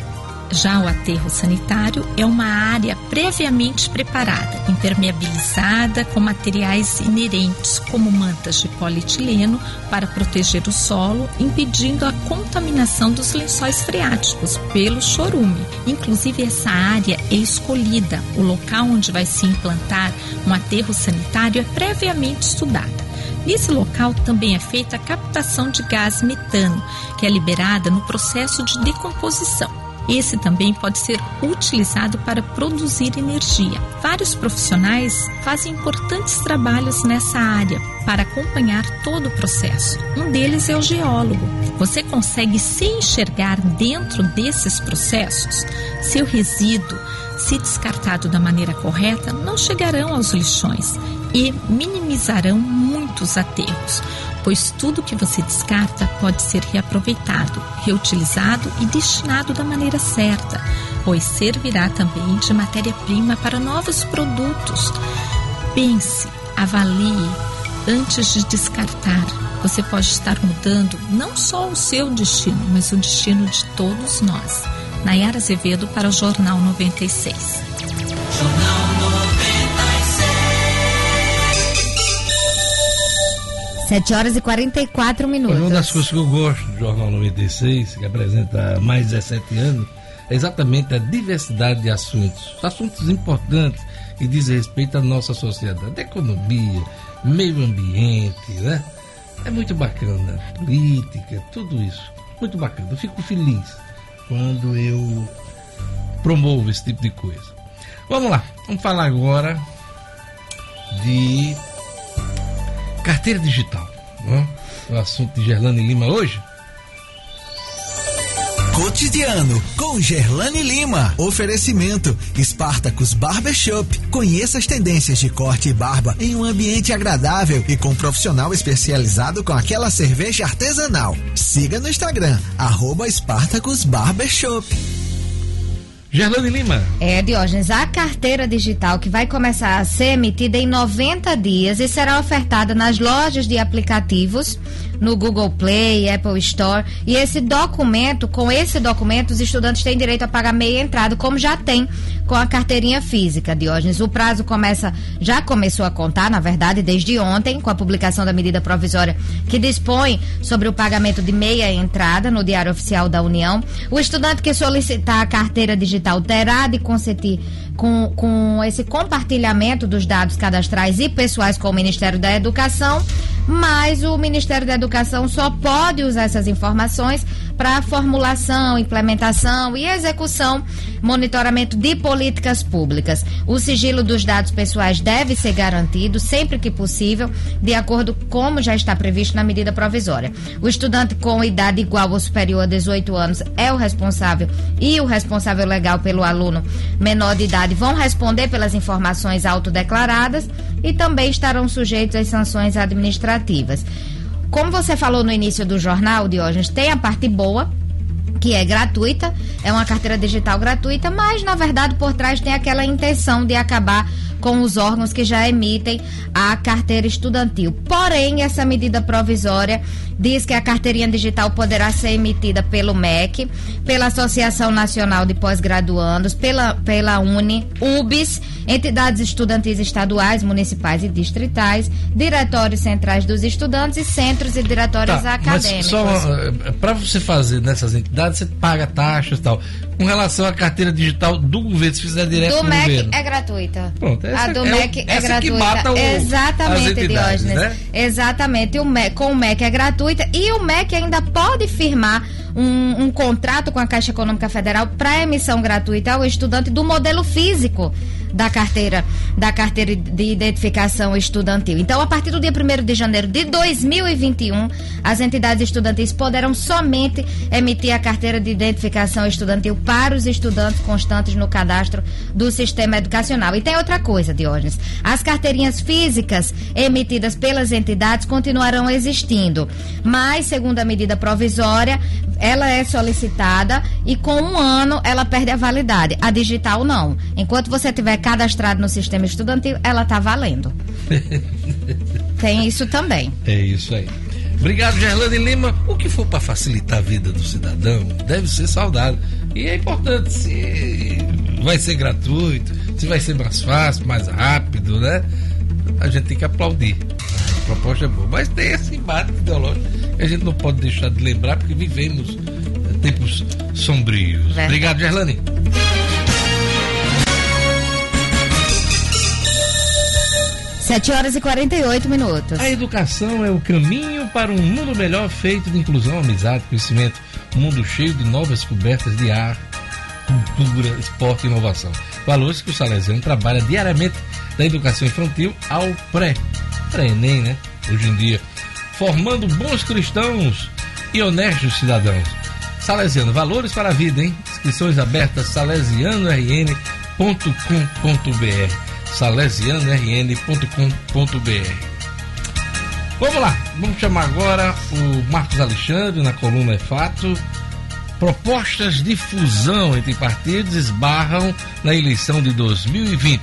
Já o aterro sanitário é uma área previamente preparada, impermeabilizada com materiais inerentes, como mantas de polietileno, para proteger o solo, impedindo a contaminação dos lençóis freáticos pelo chorume. Inclusive, essa área é escolhida. O local onde vai se implantar um aterro sanitário é previamente estudado. Nesse local também é feita a captação de gás metano, que é liberada no processo de decomposição. Esse também pode ser utilizado para produzir energia. Vários profissionais fazem importantes trabalhos nessa área para acompanhar todo o processo. Um deles é o geólogo. Você consegue se enxergar dentro desses processos? Seu resíduo, se descartado da maneira correta, não chegarão aos lixões e minimizarão muitos aterros pois tudo que você descarta pode ser reaproveitado, reutilizado e destinado da maneira certa, pois servirá também de matéria-prima para novos produtos. Pense, avalie antes de descartar. Você pode estar mudando não só o seu destino, mas o destino de todos nós. Nayara Azevedo para o Jornal 96. Jornal 7 horas e 44 minutos. Uma das coisas que eu gosto do Jornal 96, que apresenta há mais de 17 anos, é exatamente a diversidade de assuntos. Assuntos importantes que dizem respeito à nossa sociedade, economia, meio ambiente, né? É muito bacana. Política, tudo isso. Muito bacana. Eu fico feliz quando eu promovo esse tipo de coisa. Vamos lá, vamos falar agora de Carteira digital. Né? O assunto de Gerlane Lima hoje. Cotidiano com Gerlane Lima. Oferecimento Spartacus Barbershop. Conheça as tendências de corte e barba em um ambiente agradável e com um profissional especializado com aquela cerveja artesanal. Siga no Instagram, arroba Spartacus Barbershop. Gerlane Lima. É, Diógenes, a carteira digital que vai começar a ser emitida em 90 dias e será ofertada nas lojas de aplicativos no Google Play, Apple Store. E esse documento, com esse documento, os estudantes têm direito a pagar meia entrada, como já tem com a carteirinha física, Diógenes. O prazo começa, já começou a contar, na verdade, desde ontem, com a publicação da medida provisória que dispõe sobre o pagamento de meia entrada no Diário Oficial da União. O estudante que solicitar a carteira digital terá de consentir com, com esse compartilhamento dos dados cadastrais e pessoais com o Ministério da Educação, mas o Ministério da Educação só pode usar essas informações para formulação, implementação e execução, monitoramento de políticas públicas. O sigilo dos dados pessoais deve ser garantido sempre que possível, de acordo com como já está previsto na medida provisória. O estudante com idade igual ou superior a 18 anos é o responsável e o responsável legal pelo aluno menor de idade vão responder pelas informações autodeclaradas e também estarão sujeitos às sanções administrativas. Como você falou no início do jornal, Diógenes, tem a parte boa, que é gratuita, é uma carteira digital gratuita, mas na verdade por trás tem aquela intenção de acabar com os órgãos que já emitem a carteira estudantil. Porém, essa medida provisória diz que a carteirinha digital poderá ser emitida pelo MEC, pela Associação Nacional de Pós-Graduandos, pela, pela UNE, UBS, entidades estudantis estaduais, municipais e distritais, diretórios centrais dos estudantes e centros e diretórios tá, acadêmicos. só eh, para você fazer nessas entidades, você paga taxas e tal. Com relação à carteira digital do governo, se fizer direto do MEC governo. é gratuita. Pronto, a do é MEC é, gratuita. O, Exatamente, Diógenes. Né? Exatamente. O MEC, com o MEC é gratuita e o MEC ainda pode firmar um, um contrato com a Caixa Econômica Federal para emissão gratuita ao estudante do modelo físico da carteira da carteira de identificação estudantil. Então, a partir do dia 1 de janeiro de 2021, as entidades estudantis poderão somente emitir a carteira de identificação estudantil para os estudantes constantes no cadastro do sistema educacional. E tem outra coisa, Diógenes. As carteirinhas físicas emitidas pelas entidades continuarão existindo, mas, segundo a medida provisória, ela é solicitada e com um ano ela perde a validade. A digital não. Enquanto você estiver cadastrado no sistema estudantil, ela está valendo. Tem isso também. É isso aí. Obrigado, Gerlane Lima. O que for para facilitar a vida do cidadão deve ser saudado. E é importante se vai ser gratuito, se vai ser mais fácil, mais rápido, né? A gente tem que aplaudir. A proposta é boa. Mas tem esse embate ideológico que a gente não pode deixar de lembrar porque vivemos tempos sombrios. Verdade. Obrigado, Gerlane. Sete horas e 48 minutos. A educação é o caminho para um mundo melhor feito de inclusão, amizade, conhecimento. Um mundo cheio de novas cobertas de ar, cultura, esporte e inovação. Valores que o Salesiano trabalha diariamente da educação infantil ao pré. Pré-ENEM, né? Hoje em dia. Formando bons cristãos e honestos cidadãos. Salesiano, valores para a vida, hein? Inscrições abertas salesianorn.com.br salesianorn.com.br Vamos lá, vamos chamar agora o Marcos Alexandre na coluna É Fato. Propostas de fusão entre partidos esbarram na eleição de 2020.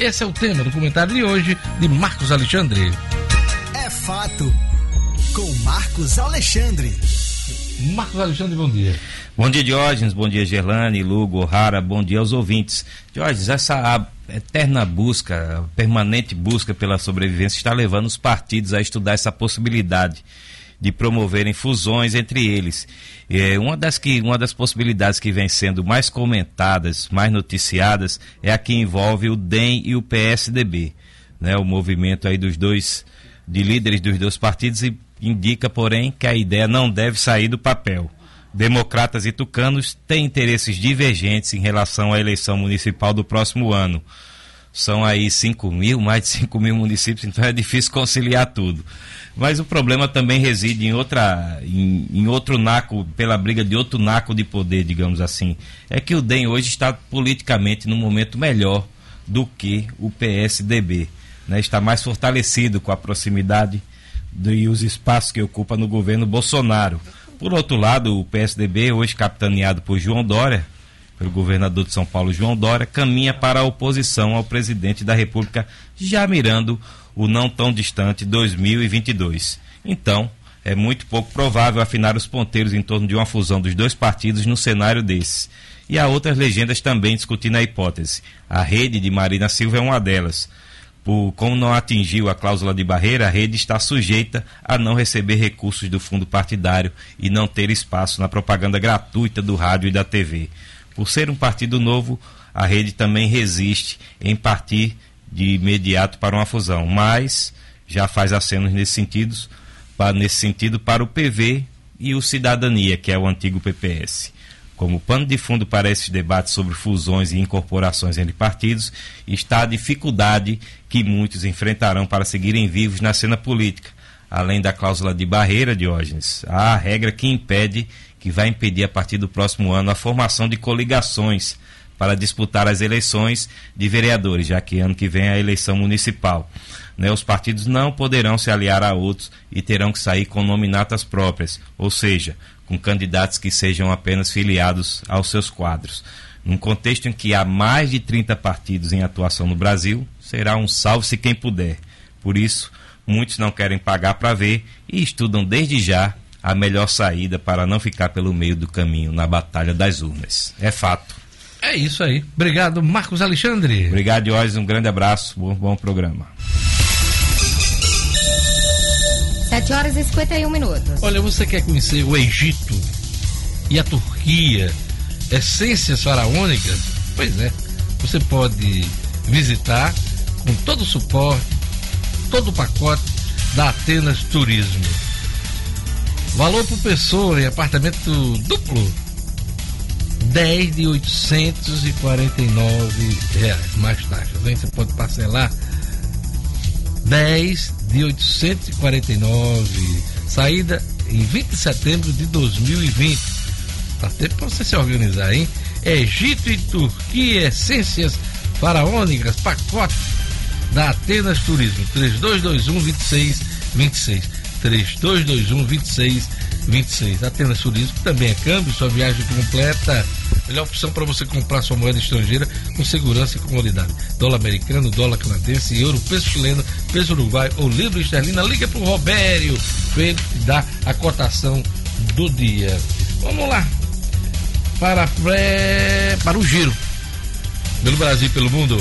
Esse é o tema do comentário de hoje de Marcos Alexandre. É Fato, com Marcos Alexandre. Marcos Alexandre, bom dia. Bom dia, Diógenes. Bom dia, Gerlane, Lugo, Rara. Bom dia aos ouvintes. Diógenes, essa eterna busca, permanente busca pela sobrevivência está levando os partidos a estudar essa possibilidade de promoverem fusões entre eles. É, uma, das que, uma das possibilidades que vem sendo mais comentadas, mais noticiadas, é a que envolve o DEM e o PSDB. Né, o movimento aí dos dois, de líderes dos dois partidos e indica, porém, que a ideia não deve sair do papel. Democratas e tucanos têm interesses divergentes em relação à eleição municipal do próximo ano. São aí 5 mil, mais de 5 mil municípios, então é difícil conciliar tudo. Mas o problema também reside em, outra, em, em outro naco, pela briga de outro naco de poder, digamos assim. É que o DEM hoje está politicamente num momento melhor do que o PSDB. Né? Está mais fortalecido com a proximidade e os espaços que ocupa no governo Bolsonaro. Por outro lado, o PSDB, hoje capitaneado por João Dória, pelo governador de São Paulo, João Dória, caminha para a oposição ao presidente da República, já mirando o não tão distante 2022. Então, é muito pouco provável afinar os ponteiros em torno de uma fusão dos dois partidos no cenário desse. E há outras legendas também discutindo a hipótese. A rede de Marina Silva é uma delas por como não atingiu a cláusula de barreira, a rede está sujeita a não receber recursos do fundo partidário e não ter espaço na propaganda gratuita do rádio e da TV. Por ser um partido novo, a rede também resiste em partir de imediato para uma fusão, mas já faz acenos nesse sentido, para, nesse sentido para o PV e o Cidadania, que é o antigo PPS. Como pano de fundo para esses debates sobre fusões e incorporações entre partidos está a dificuldade que muitos enfrentarão para seguirem vivos na cena política. Além da cláusula de barreira, Diógenes, há a regra que impede, que vai impedir a partir do próximo ano a formação de coligações para disputar as eleições de vereadores, já que ano que vem é a eleição municipal. Né, os partidos não poderão se aliar a outros e terão que sair com nominatas próprias, ou seja, com candidatos que sejam apenas filiados aos seus quadros. Num contexto em que há mais de 30 partidos em atuação no Brasil, será um salve-se quem puder. Por isso, muitos não querem pagar para ver e estudam desde já a melhor saída para não ficar pelo meio do caminho na batalha das urnas. É fato. É isso aí. Obrigado, Marcos Alexandre. Obrigado, Jorge. Um grande abraço. Bom, bom programa. 7 horas e 51 minutos. Olha, você quer conhecer o Egito e a Turquia, essências faraônicas? Pois é, você pode visitar com todo o suporte, todo o pacote da Atenas Turismo. Valor por pessoa em apartamento duplo. 10 de 849 reais, mais taxas. Aí você pode parcelar 10 de 849. Saída em 20 de setembro de 2020. Tá tempo para você se organizar, hein? Egito e Turquia, essências faraônicas, pacote da Atenas Turismo. 3221 2626. 3221 2626. Atenas Turismo também é câmbio, sua viagem completa. Melhor opção para você comprar sua moeda estrangeira com segurança e comodidade. Dólar americano, dólar canadense, euro, peso chileno, peso uruguai ou libra esterlina. Liga para o Robério ele dar a cotação do dia. Vamos lá para, para o giro pelo Brasil e pelo mundo.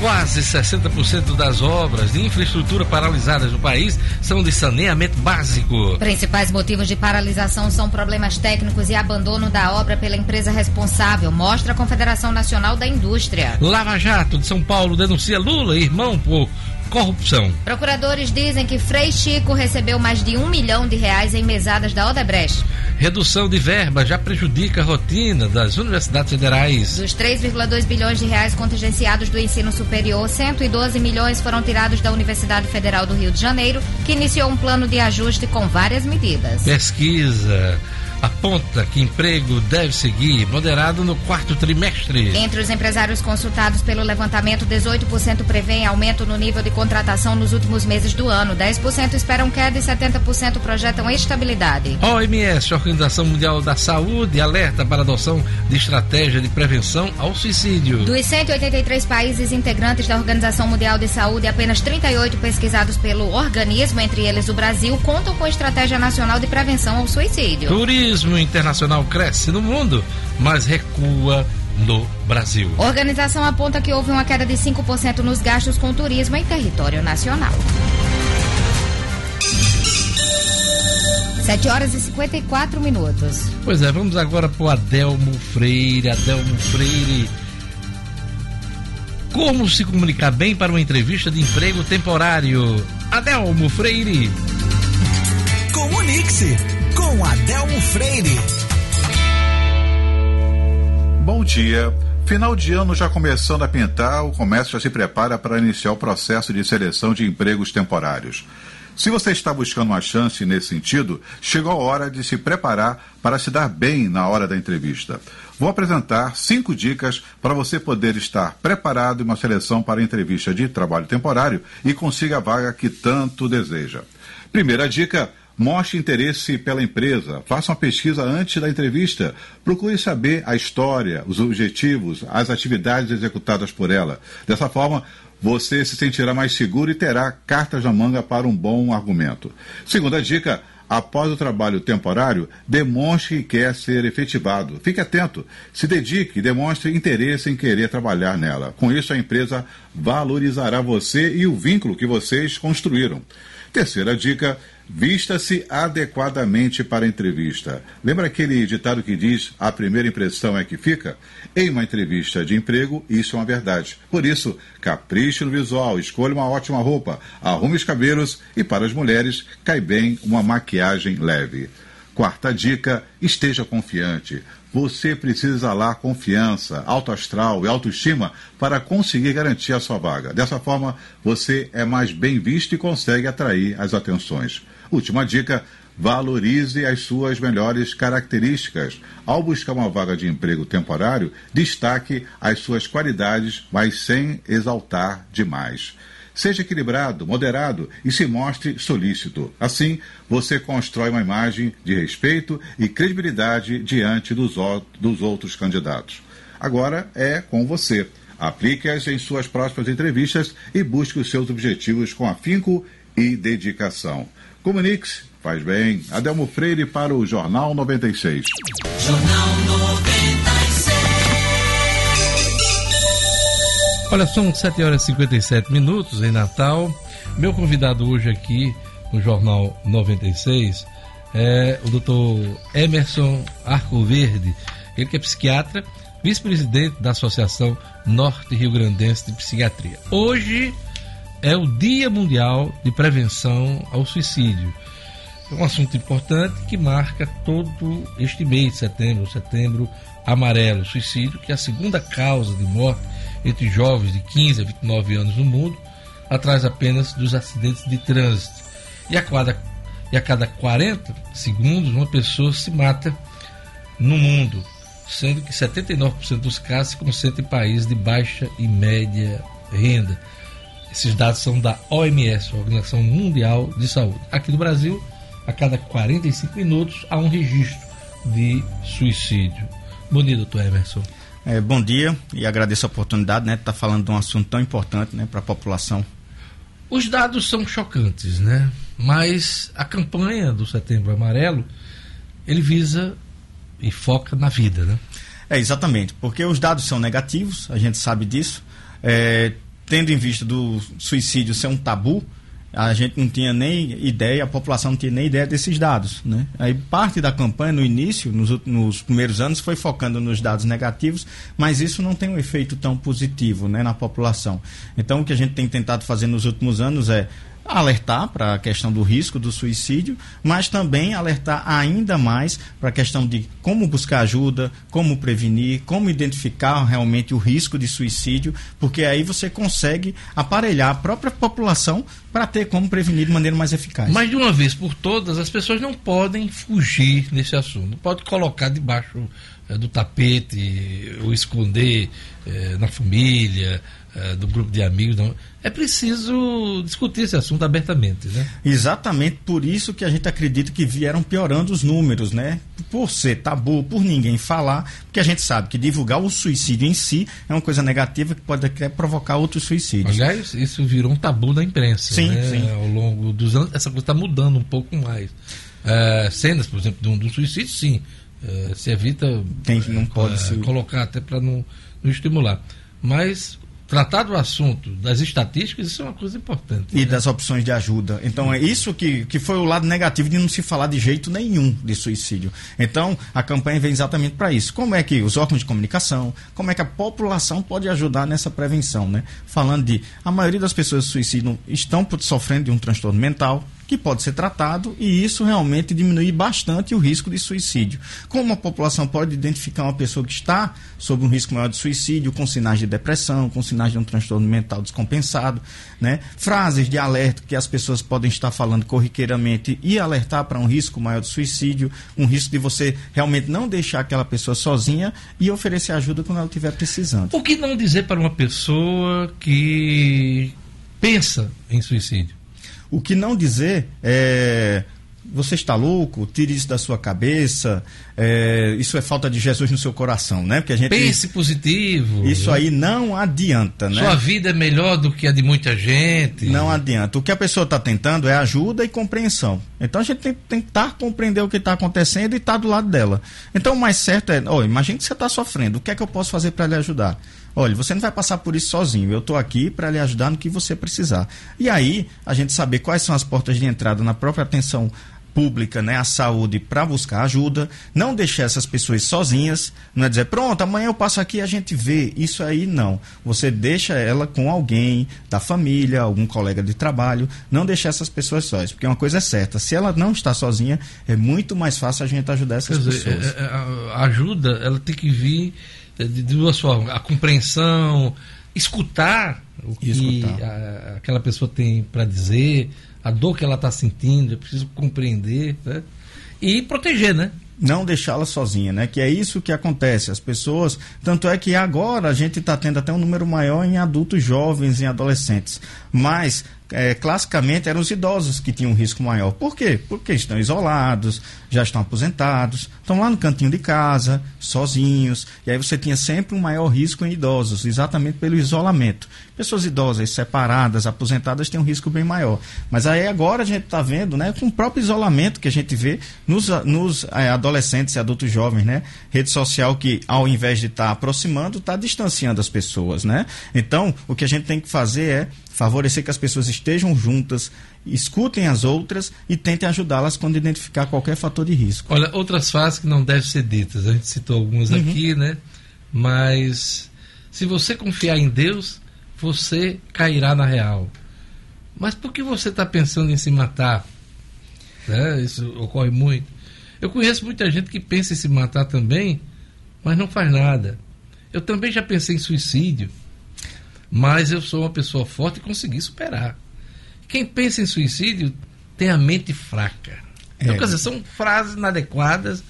Quase 60% das obras de infraestrutura paralisadas no país são de saneamento básico. Principais motivos de paralisação são problemas técnicos e abandono da obra pela empresa responsável, mostra a Confederação Nacional da Indústria. Lava Jato de São Paulo denuncia Lula, irmão, por corrupção. Procuradores dizem que Frei Chico recebeu mais de um milhão de reais em mesadas da Odebrecht. Redução de verba já prejudica a rotina das universidades federais. Dos 3,2 bilhões de reais contingenciados do ensino superior, 112 milhões foram tirados da Universidade Federal do Rio de Janeiro, que iniciou um plano de ajuste com várias medidas. Pesquisa aponta que emprego deve seguir moderado no quarto trimestre. Entre os empresários consultados pelo levantamento, 18% prevêem aumento no nível de contratação nos últimos meses do ano, 10% esperam queda e 70% projetam estabilidade. OMS, Organização Mundial da Saúde, alerta para a adoção de estratégia de prevenção ao suicídio. Dos 183 países integrantes da Organização Mundial de Saúde, apenas 38 pesquisados pelo organismo, entre eles o Brasil, contam com estratégia nacional de prevenção ao suicídio. Turismo turismo internacional cresce no mundo, mas recua no Brasil. A organização aponta que houve uma queda de 5% nos gastos com turismo em território nacional. 7 horas e 54 minutos. Pois é, vamos agora para o Adelmo Freire. Adelmo Freire. Como se comunicar bem para uma entrevista de emprego temporário? Adelmo Freire. Comunique-se com Adelmo Freire. Bom dia. Final de ano já começando a pintar, o comércio já se prepara para iniciar o processo de seleção de empregos temporários. Se você está buscando uma chance nesse sentido, chegou a hora de se preparar para se dar bem na hora da entrevista. Vou apresentar cinco dicas para você poder estar preparado em uma seleção para entrevista de trabalho temporário e consiga a vaga que tanto deseja. Primeira dica: Mostre interesse pela empresa, faça uma pesquisa antes da entrevista, procure saber a história, os objetivos, as atividades executadas por ela. Dessa forma, você se sentirá mais seguro e terá cartas na manga para um bom argumento. Segunda dica, após o trabalho temporário, demonstre que quer ser efetivado. Fique atento, se dedique e demonstre interesse em querer trabalhar nela. Com isso, a empresa valorizará você e o vínculo que vocês construíram. Terceira dica, Vista-se adequadamente para a entrevista. Lembra aquele ditado que diz a primeira impressão é que fica? Em uma entrevista de emprego, isso é uma verdade. Por isso, capriche no visual, escolha uma ótima roupa, arrume os cabelos e para as mulheres cai bem uma maquiagem leve. Quarta dica: esteja confiante. Você precisa exalar confiança, alto astral e autoestima para conseguir garantir a sua vaga. Dessa forma, você é mais bem visto e consegue atrair as atenções. Última dica: valorize as suas melhores características. Ao buscar uma vaga de emprego temporário, destaque as suas qualidades, mas sem exaltar demais. Seja equilibrado, moderado e se mostre solícito. Assim, você constrói uma imagem de respeito e credibilidade diante dos, dos outros candidatos. Agora é com você. Aplique-as em suas próximas entrevistas e busque os seus objetivos com afinco e dedicação. Comunique-se, faz bem. Adelmo Freire para o Jornal 96. Jornal 96. Olha, são 7 horas e 57 minutos em Natal. Meu convidado hoje aqui no Jornal 96 é o doutor Emerson Arcoverde. Ele que é psiquiatra, vice-presidente da Associação Norte Rio Grandense de Psiquiatria. Hoje é o Dia Mundial de Prevenção ao Suicídio. É um assunto importante que marca todo este mês de setembro, setembro amarelo, suicídio, que é a segunda causa de morte entre jovens de 15 a 29 anos no mundo, atrás apenas dos acidentes de trânsito. E a cada, e a cada 40 segundos, uma pessoa se mata no mundo, sendo que 79% dos casos se concentram em países de baixa e média renda. Esses dados são da OMS, Organização Mundial de Saúde. Aqui no Brasil, a cada 45 minutos há um registro de suicídio. Bom dia, doutor Emerson. É, bom dia e agradeço a oportunidade né, de estar falando de um assunto tão importante né, para a população. Os dados são chocantes, né? Mas a campanha do Setembro Amarelo, ele visa e foca na vida, né? É, exatamente, porque os dados são negativos, a gente sabe disso. É, tendo em vista do suicídio ser um tabu, a gente não tinha nem ideia, a população não tinha nem ideia desses dados. Né? Aí parte da campanha no início, nos, nos, primeiros anos, foi focando nos dados negativos, mas isso não tem um efeito tão positivo né, na população. Então o que a gente tem tentado fazer nos últimos anos é alertar para a questão do risco do suicídio, mas também alertar ainda mais para a questão de como buscar ajuda, como prevenir, como identificar realmente o risco de suicídio, porque aí você consegue aparelhar a própria população para ter como prevenir de maneira mais eficaz. Mas de uma vez por todas, as pessoas não podem fugir desse assunto, pode colocar debaixo é, do tapete ou esconder é, na família é, do grupo de amigos. Não. É preciso discutir esse assunto abertamente, né? Exatamente por isso que a gente acredita que vieram piorando os números, né? Por ser tabu, por ninguém falar, porque a gente sabe que divulgar o suicídio em si é uma coisa negativa que pode até provocar outros suicídios. Aliás, isso virou um tabu da imprensa, sim, né? sim. Ao longo dos anos, essa coisa está mudando um pouco mais. É, cenas, por exemplo, de um, de um suicídio, sim. É, se evita Quem não pode é, se... colocar até para não, não estimular. Mas tratar do assunto das estatísticas, isso é uma coisa importante. E né? das opções de ajuda. Então é isso que, que foi o lado negativo de não se falar de jeito nenhum de suicídio. Então a campanha vem exatamente para isso. Como é que os órgãos de comunicação, como é que a população pode ajudar nessa prevenção, né? Falando de a maioria das pessoas que suicidam estão sofrendo de um transtorno mental, que pode ser tratado e isso realmente diminui bastante o risco de suicídio. Como a população pode identificar uma pessoa que está sob um risco maior de suicídio, com sinais de depressão, com sinais de um transtorno mental descompensado, né? Frases de alerta que as pessoas podem estar falando corriqueiramente e alertar para um risco maior de suicídio, um risco de você realmente não deixar aquela pessoa sozinha e oferecer ajuda quando ela estiver precisando. O que não dizer para uma pessoa que pensa em suicídio? O que não dizer é. Você está louco? Tire isso da sua cabeça. É, isso é falta de Jesus no seu coração, né? Porque a gente pense positivo. Isso aí não adianta, né? Sua vida é melhor do que a de muita gente. Não adianta. O que a pessoa está tentando é ajuda e compreensão. Então a gente tem que tentar compreender o que está acontecendo e estar tá do lado dela. Então o mais certo é, oh, imagine que você está sofrendo. O que é que eu posso fazer para lhe ajudar? Olha, você não vai passar por isso sozinho. Eu estou aqui para lhe ajudar no que você precisar. E aí, a gente saber quais são as portas de entrada na própria atenção pública, né, a saúde para buscar ajuda, não deixar essas pessoas sozinhas, não é dizer, pronto, amanhã eu passo aqui e a gente vê. Isso aí não. Você deixa ela com alguém da família, algum colega de trabalho, não deixar essas pessoas sós, porque uma coisa é certa, se ela não está sozinha, é muito mais fácil a gente ajudar essas Quer pessoas. Dizer, é, a ajuda, ela tem que vir de duas formas, a compreensão, escutar o que escutar. A, aquela pessoa tem para dizer, a dor que ela está sentindo, é preciso compreender, né? E proteger, né? Não deixá-la sozinha, né? Que é isso que acontece. As pessoas. Tanto é que agora a gente está tendo até um número maior em adultos jovens, em adolescentes. Mas é, classicamente eram os idosos que tinham um risco maior. Por quê? Porque estão isolados, já estão aposentados, estão lá no cantinho de casa, sozinhos, e aí você tinha sempre um maior risco em idosos, exatamente pelo isolamento. Pessoas idosas, separadas, aposentadas, têm um risco bem maior. Mas aí agora a gente está vendo, né, com o próprio isolamento que a gente vê nos, nos é, adolescentes e adultos jovens, né? Rede social que, ao invés de estar tá aproximando, está distanciando as pessoas, né? Então, o que a gente tem que fazer é favorecer que as pessoas estejam juntas, escutem as outras e tentem ajudá-las quando identificar qualquer fator de risco. Olha, outras fases que não devem ser ditas, a gente citou algumas Uhum. aqui, né? Mas se você confiar em Deus, você cairá na real. Mas por que você está pensando em se matar? Né? Isso ocorre muito. Eu conheço muita gente que pensa em se matar também, mas não faz nada. Eu também já pensei em suicídio, mas eu sou uma pessoa forte e consegui superar. Quem pensa em suicídio tem a mente fraca. Então, É. quer dizer, são frases inadequadas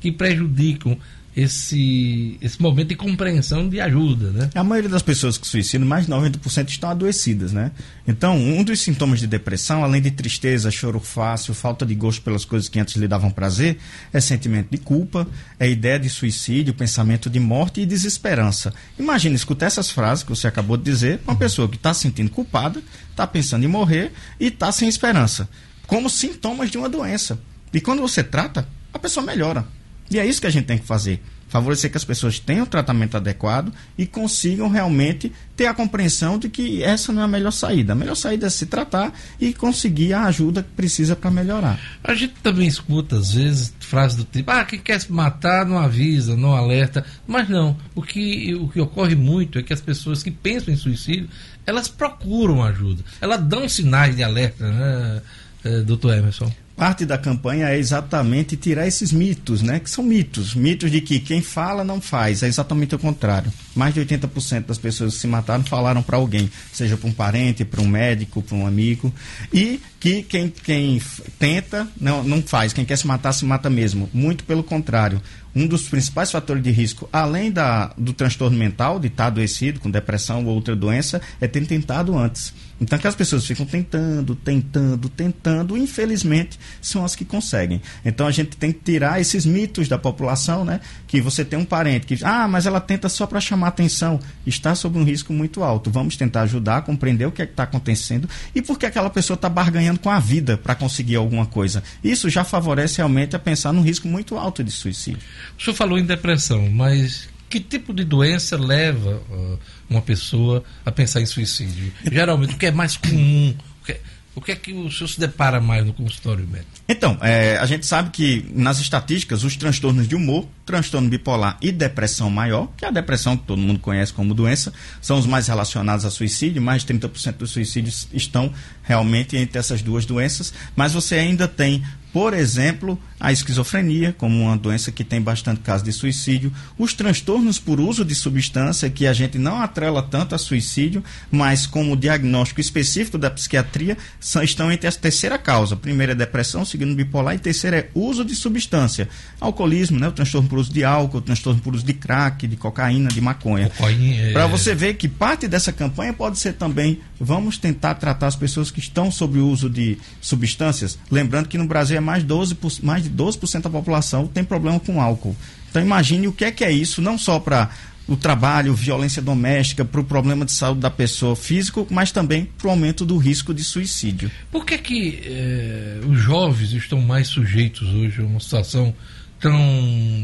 que prejudicam esse, esse momento de compreensão de ajuda, né? A maioria das pessoas que suicidam, mais de 90% estão adoecidas, né? Então, um dos sintomas de depressão, além de tristeza, choro fácil, falta de gosto pelas coisas que antes lhe davam prazer, é sentimento de culpa, é ideia de suicídio, pensamento de morte e desesperança. Imagine escutar essas frases que você acabou de dizer, uma pessoa que está se sentindo culpada, está pensando em morrer e está sem esperança, como sintomas de uma doença. E quando você trata, a pessoa melhora. E é isso que a gente tem que fazer. Favorecer que as pessoas tenham o tratamento adequado e consigam realmente ter a compreensão de que essa não é a melhor saída. A melhor saída é se tratar e conseguir a ajuda que precisa para melhorar. A gente também escuta, às vezes, frases do tipo: ah, quem quer se matar não avisa, não alerta. Mas não. O que, o que ocorre muito é que as pessoas que pensam em suicídio elas procuram ajuda. Elas dão sinais de alerta, né, eh, doutor Emerson? Parte da campanha é exatamente tirar esses mitos, né? Que são mitos. Mitos de que quem fala não faz. É exatamente o contrário. Mais de 80% das pessoas que se mataram falaram para alguém, seja para um parente, para um médico, para um amigo. E que quem, quem tenta não, não faz. Quem quer se matar, se mata mesmo. Muito pelo contrário. Um dos principais fatores de risco, além da, do transtorno mental, de estar adoecido com depressão ou outra doença, é ter tentado antes. Então, que as pessoas ficam tentando, tentando, tentando, infelizmente, são as que conseguem. Então, a gente tem que tirar esses mitos da população, né? Que você tem um parente que, ah, mas ela tenta só para chamar atenção. Está sob um risco muito alto. Vamos tentar ajudar, compreender o que é está acontecendo e por que aquela pessoa está barganhando com a vida para conseguir alguma coisa. Isso já favorece realmente a pensar num risco muito alto de suicídio. O senhor falou em depressão, mas que tipo de doença leva ah, uma pessoa a pensar em suicídio? Geralmente, o que é mais comum? O que é, o que é que o senhor se depara mais no consultório médico? Então, é, a gente sabe que nas estatísticas, os transtornos de humor, transtorno bipolar e depressão maior, que é a depressão que todo mundo conhece como doença, são os mais relacionados a suicídio, mais de 30% dos suicídios estão realmente entre essas duas doenças, mas você ainda tem por exemplo, a esquizofrenia, como uma doença que tem bastante caso de suicídio, os transtornos por uso de substância, que a gente não atrela tanto a suicídio, mas como diagnóstico específico da psiquiatria, são, estão entre a terceira causa. Primeira é depressão, segundo bipolar, e terceira é uso de substância. Alcoolismo, né? o transtorno por uso de álcool, o transtorno por uso de crack, de cocaína, de maconha. É- Para você ver que parte dessa campanha pode ser também, vamos tentar tratar as pessoas que estão sob o uso de substâncias. Lembrando que no Brasil é mais, 12, por- mais de 12% da população tem problema com álcool. Então imagine o que é que é isso, não só para o trabalho, violência doméstica, para o problema de saúde da pessoa físico, mas também para o aumento do risco de suicídio. Por que, que eh, os jovens estão mais sujeitos hoje a uma situação tão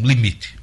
limite?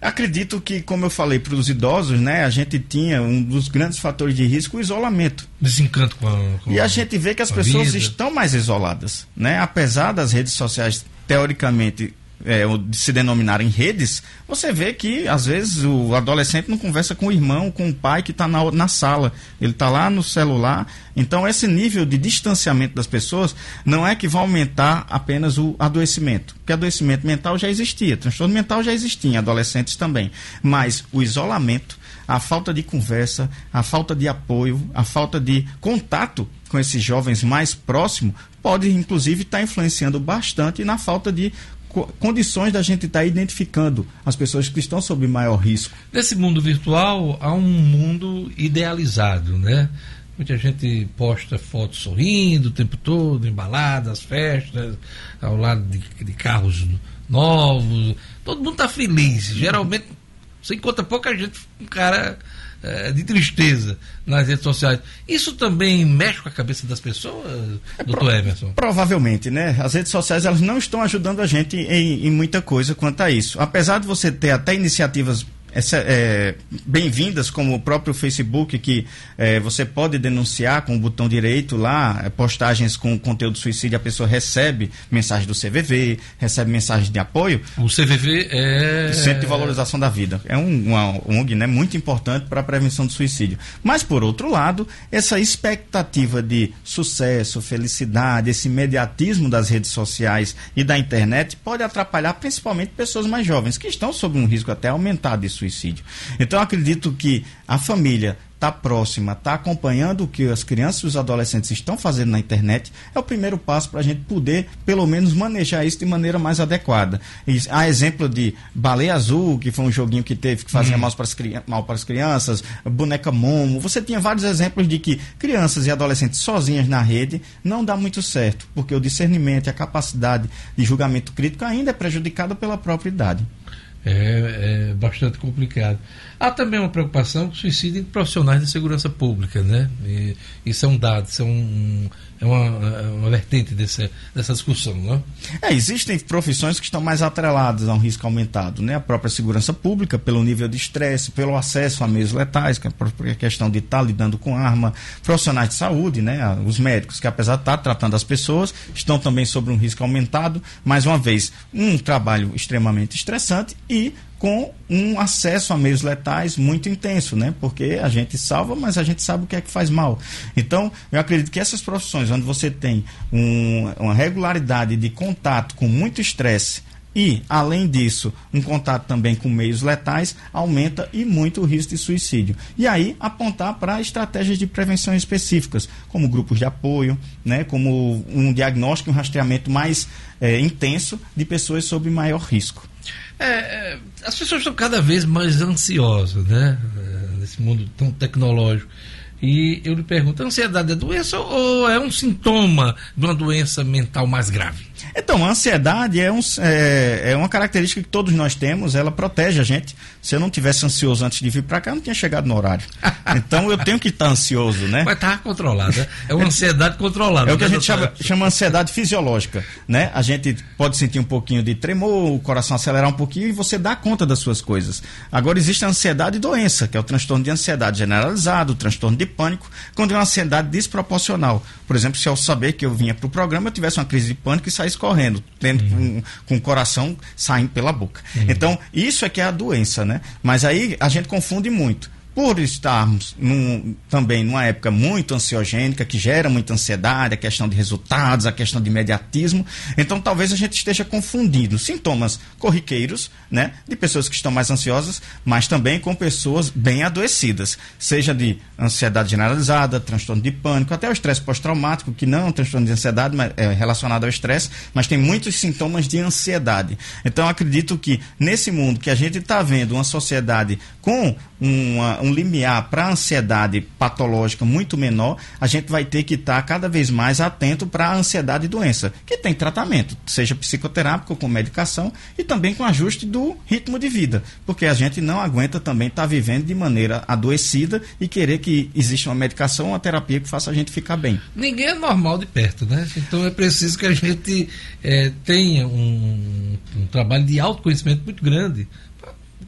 Acredito que, como eu falei para os idosos, né, a gente tinha um dos grandes fatores de risco o isolamento. Desencanto com a. Com E a gente vê que as a pessoas vida. estão mais isoladas, né? Apesar das redes sociais teoricamente é, se denominarem redes, você vê que às vezes o adolescente não conversa com o irmão, com o pai que está na, na sala, ele está lá no celular. Então esse nível de distanciamento das pessoas não é que vai aumentar apenas o adoecimento, porque adoecimento mental já existia, transtorno mental já existia em adolescentes também, mas o isolamento a falta de conversa, a falta de apoio, a falta de contato com esses jovens mais próximos pode inclusive estar influenciando bastante na falta de condições da gente estar identificando as pessoas que estão sob maior risco. Nesse mundo virtual há um mundo idealizado, né? Muita gente posta fotos sorrindo o tempo todo, em baladas, festas, ao lado de, de carros novos. Todo mundo está feliz. Geralmente, você encontra pouca gente, um cara eh, de tristeza nas redes sociais. Isso também mexe com a cabeça das pessoas, doutor Emerson? Provavelmente, né? As redes sociais elas não estão ajudando a gente em, em muita coisa quanto a isso. Apesar de você ter até iniciativas é, bem-vindas, como o próprio Facebook, que é, você pode denunciar com o botão direito lá, é, postagens com conteúdo suicídio, a pessoa recebe mensagem do CVV, recebe mensagem de apoio. O CVV é. Centro de Valorização da Vida. É um, uma ONG né, muito importante para a prevenção do suicídio. Mas, por outro lado, essa expectativa de sucesso, felicidade, esse imediatismo das redes sociais e da internet pode atrapalhar principalmente pessoas mais jovens, que estão sob um risco até aumentado de suicídio. Então, acredito que a família está próxima, está acompanhando o que as crianças e os adolescentes estão fazendo na internet, é o primeiro passo para a gente poder, pelo menos, manejar isso de maneira mais adequada. E, há exemplo de Baleia Azul, que foi um joguinho que teve que fazia hum. mal, para as, mal para as crianças, Boneca Momo. Você tinha vários exemplos de que crianças e adolescentes sozinhas na rede não dá muito certo, porque o discernimento e a capacidade de julgamento crítico ainda é prejudicado pela própria idade é, é, bastante complicado. Há também uma preocupação com o suicídio em profissionais de segurança pública, né? E, isso é um um, é uma, é uma vertente desse, dessa discussão, né? É, existem profissões que estão mais atreladas a um risco aumentado, né? A própria segurança pública, pelo nível de estresse, pelo acesso a meios letais, que é a própria questão de estar lidando com arma, profissionais de saúde, né? Os médicos, que apesar de estar tratando as pessoas, estão também sob um risco aumentado. Mais uma vez, um trabalho extremamente estressante e com um acesso a meios letais muito intenso, né? Porque a gente salva, mas a gente sabe o que é que faz mal. Então, eu acredito que essas profissões onde você tem um, uma regularidade de contato com muito estresse e, além disso, um contato também com meios letais, aumenta e muito o risco de suicídio. E aí, apontar para estratégias de prevenção específicas, como grupos de apoio, né, como um diagnóstico e um rastreamento mais é, intenso de pessoas sob maior risco. É, é, as pessoas estão cada vez mais ansiosas, né? É, nesse mundo tão tecnológico. E eu lhe pergunto, a ansiedade é doença ou é um sintoma de uma doença mental mais grave? Então, a ansiedade é, um, é, é, uma característica que todos nós temos, ela protege a gente. Se eu não tivesse ansioso antes de vir para cá, eu não tinha chegado no horário. Então eu tenho que estar ansioso, né? Mas tá controlada. É uma ansiedade controlada. É o que a gente chama, chama ansiedade fisiológica, né? A gente pode sentir um pouquinho de tremor, o coração acelerar um pouquinho e você dá conta das suas coisas. Agora existe a ansiedade e doença, que é o transtorno de ansiedade generalizado, o transtorno de pânico, quando é uma ansiedade desproporcional. Por exemplo, se eu saber que eu vinha para o programa, eu tivesse uma crise de pânico e saísse correndo, tendo uhum. com, com, o coração saindo pela boca. Uhum. Então, isso é que é a doença, né? Mas aí a gente confunde muito por estarmos num, também numa época muito ansiogênica, que gera muita ansiedade, a questão de resultados, a questão de imediatismo, então talvez a gente esteja confundindo sintomas corriqueiros, né, de pessoas que estão mais ansiosas, mas também com pessoas bem adoecidas, seja de ansiedade generalizada, transtorno de pânico, até o estresse pós-traumático, que não é um transtorno de ansiedade, mas é relacionado ao estresse, mas tem muitos sintomas de ansiedade. Então acredito que nesse mundo que a gente está vendo uma sociedade com uma, um limiar para ansiedade patológica muito menor, a gente vai ter que estar tá cada vez mais atento para a ansiedade e doença, que tem tratamento, seja psicoterápico, com medicação e também com ajuste do ritmo de vida, porque a gente não aguenta também estar tá vivendo de maneira adoecida e querer que exista uma medicação, uma terapia que faça a gente ficar bem. Ninguém é normal de perto, né? Então é preciso que a gente é, tenha um, um trabalho de autoconhecimento muito grande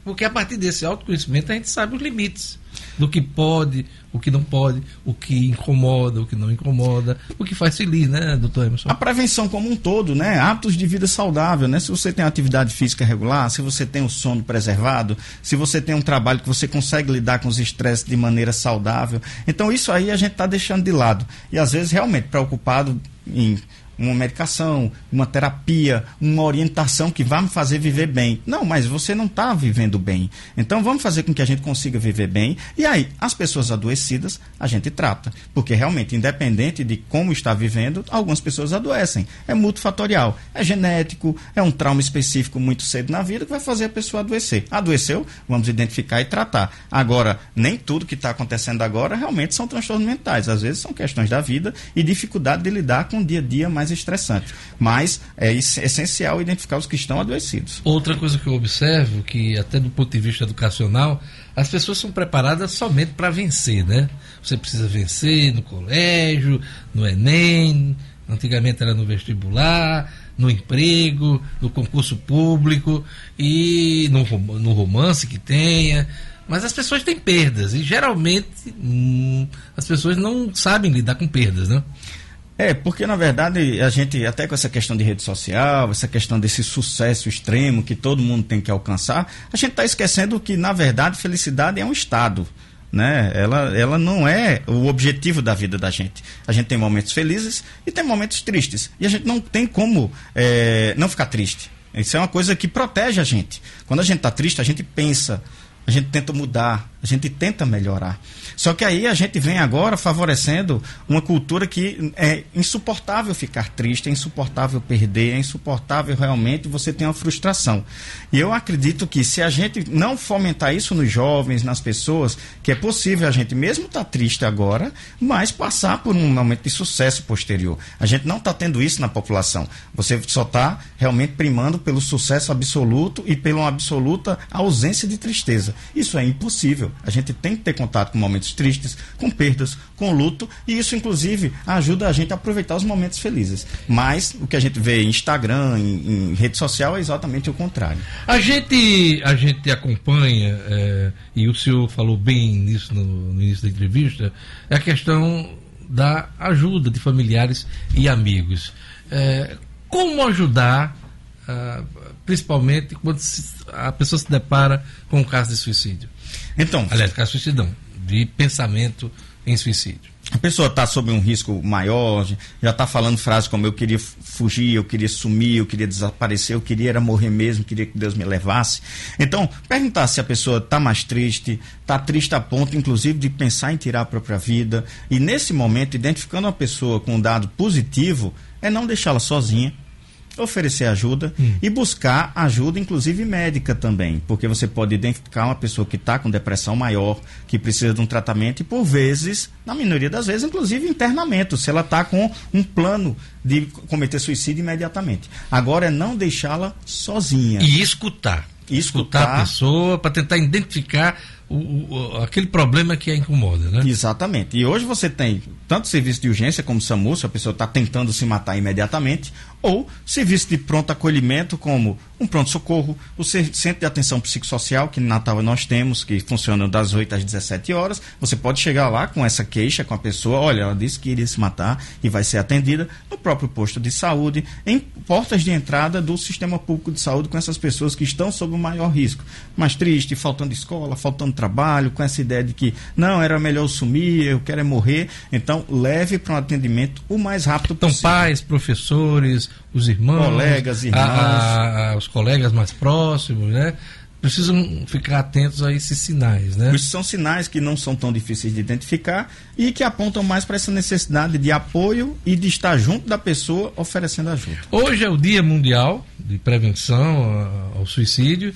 porque a partir desse autoconhecimento a gente sabe os limites do que pode, o que não pode, o que incomoda, o que não incomoda, o que faz feliz, né, doutor Emerson? A prevenção como um todo, né? Hábitos de vida saudável, né? Se você tem atividade física regular, se você tem o sono preservado, se você tem um trabalho que você consegue lidar com os estresses de maneira saudável. Então isso aí a gente está deixando de lado. E às vezes realmente preocupado em uma medicação, uma terapia, uma orientação que vai me fazer viver bem. Não, mas você não está vivendo bem. Então vamos fazer com que a gente consiga viver bem. E aí, as pessoas adoecidas, a gente trata. Porque realmente, independente de como está vivendo, algumas pessoas adoecem. É multifatorial. É genético, é um trauma específico muito cedo na vida que vai fazer a pessoa adoecer. Adoeceu, vamos identificar e tratar. Agora, nem tudo que está acontecendo agora realmente são transtornos mentais. Às vezes são questões da vida e dificuldade de lidar com o dia a dia mais estressante. Mas é essencial identificar os que estão adoecidos. Outra coisa que eu observo, que até do ponto de vista educacional, as pessoas são preparadas somente para vencer, né? Você precisa vencer no colégio, no Enem, Antigamente era no vestibular, no emprego, no concurso público e no, no romance que tenha. Mas as pessoas têm perdas e geralmente hum, as pessoas não sabem lidar com perdas, né? É, porque na verdade a gente, até com essa questão de rede social, essa questão desse sucesso extremo que todo mundo tem que alcançar, a gente está esquecendo que na verdade felicidade é um estado. Né? Ela, ela não é o objetivo da vida da gente. A gente tem momentos felizes e tem momentos tristes. E a gente não tem como é, não ficar triste. Isso é uma coisa que protege a gente. Quando a gente está triste, a gente pensa, a gente tenta mudar, a gente tenta melhorar. Só que aí a gente vem agora favorecendo uma cultura que é insuportável ficar triste, é insuportável perder, é insuportável realmente você ter uma frustração. E eu acredito que se a gente não fomentar isso nos jovens, nas pessoas, que é possível a gente mesmo estar tá triste agora, mas passar por um momento de sucesso posterior. A gente não está tendo isso na população. Você só está realmente primando pelo sucesso absoluto e pela absoluta ausência de tristeza. Isso é impossível. A gente tem que ter contato com momentos tristes, com perdas, com luto, e isso, inclusive, ajuda a gente a aproveitar os momentos felizes. Mas o que a gente vê em Instagram, em, em rede social, é exatamente o contrário. A gente, a gente acompanha, é, e o senhor falou bem nisso no, no início da entrevista, é a questão da ajuda de familiares e amigos. É, como ajudar, ah, principalmente quando a pessoa se depara com um caso de suicídio? Então, aliás, caso de suicidão, de pensamento em suicídio. A pessoa está sob um risco maior, já está falando frases como eu queria fugir, eu queria sumir, eu queria desaparecer, eu queria era morrer mesmo, queria que Deus me levasse. Então, perguntar se a pessoa está mais triste, está triste a ponto, inclusive, de pensar em tirar a própria vida. E nesse momento, identificando uma pessoa com um dado positivo, é não deixá-la sozinha, oferecer ajuda hum. e buscar ajuda, inclusive médica também, porque você pode identificar uma pessoa que está com depressão maior, que precisa de um tratamento e, por vezes, na minoria das vezes, inclusive internamento, se ela está com um plano de cometer suicídio imediatamente. Agora é não deixá-la sozinha. E escutar. E escutar, escutar a pessoa para tentar identificar o, o, aquele problema que a incomoda, né? Exatamente. E hoje você tem tanto serviço de urgência como SAMU, se a pessoa está tentando se matar imediatamente, ou serviço de pronto acolhimento, como um pronto-socorro, o centro de atenção psicossocial, que em Natal nós temos, que funciona das 8 às 17 horas. Você pode chegar lá com essa queixa com a pessoa, olha, ela disse que iria se matar e vai ser atendida no próprio posto de saúde, em portas de entrada do sistema público de saúde com essas pessoas que estão sob o maior risco. Mais triste, faltando escola, faltando trabalho, com essa ideia de que não, era melhor eu sumir, eu quero é morrer. Então, leve para um atendimento o mais rápido então, possível. Então, pais, professores, os irmãos, colegas, irmãos, a, a, os colegas mais próximos, né? Precisam ficar atentos a esses sinais, né? Esses são sinais que não são tão difíceis de identificar e que apontam mais para essa necessidade de apoio e de estar junto da pessoa oferecendo ajuda. Hoje é o Dia Mundial de Prevenção ao Suicídio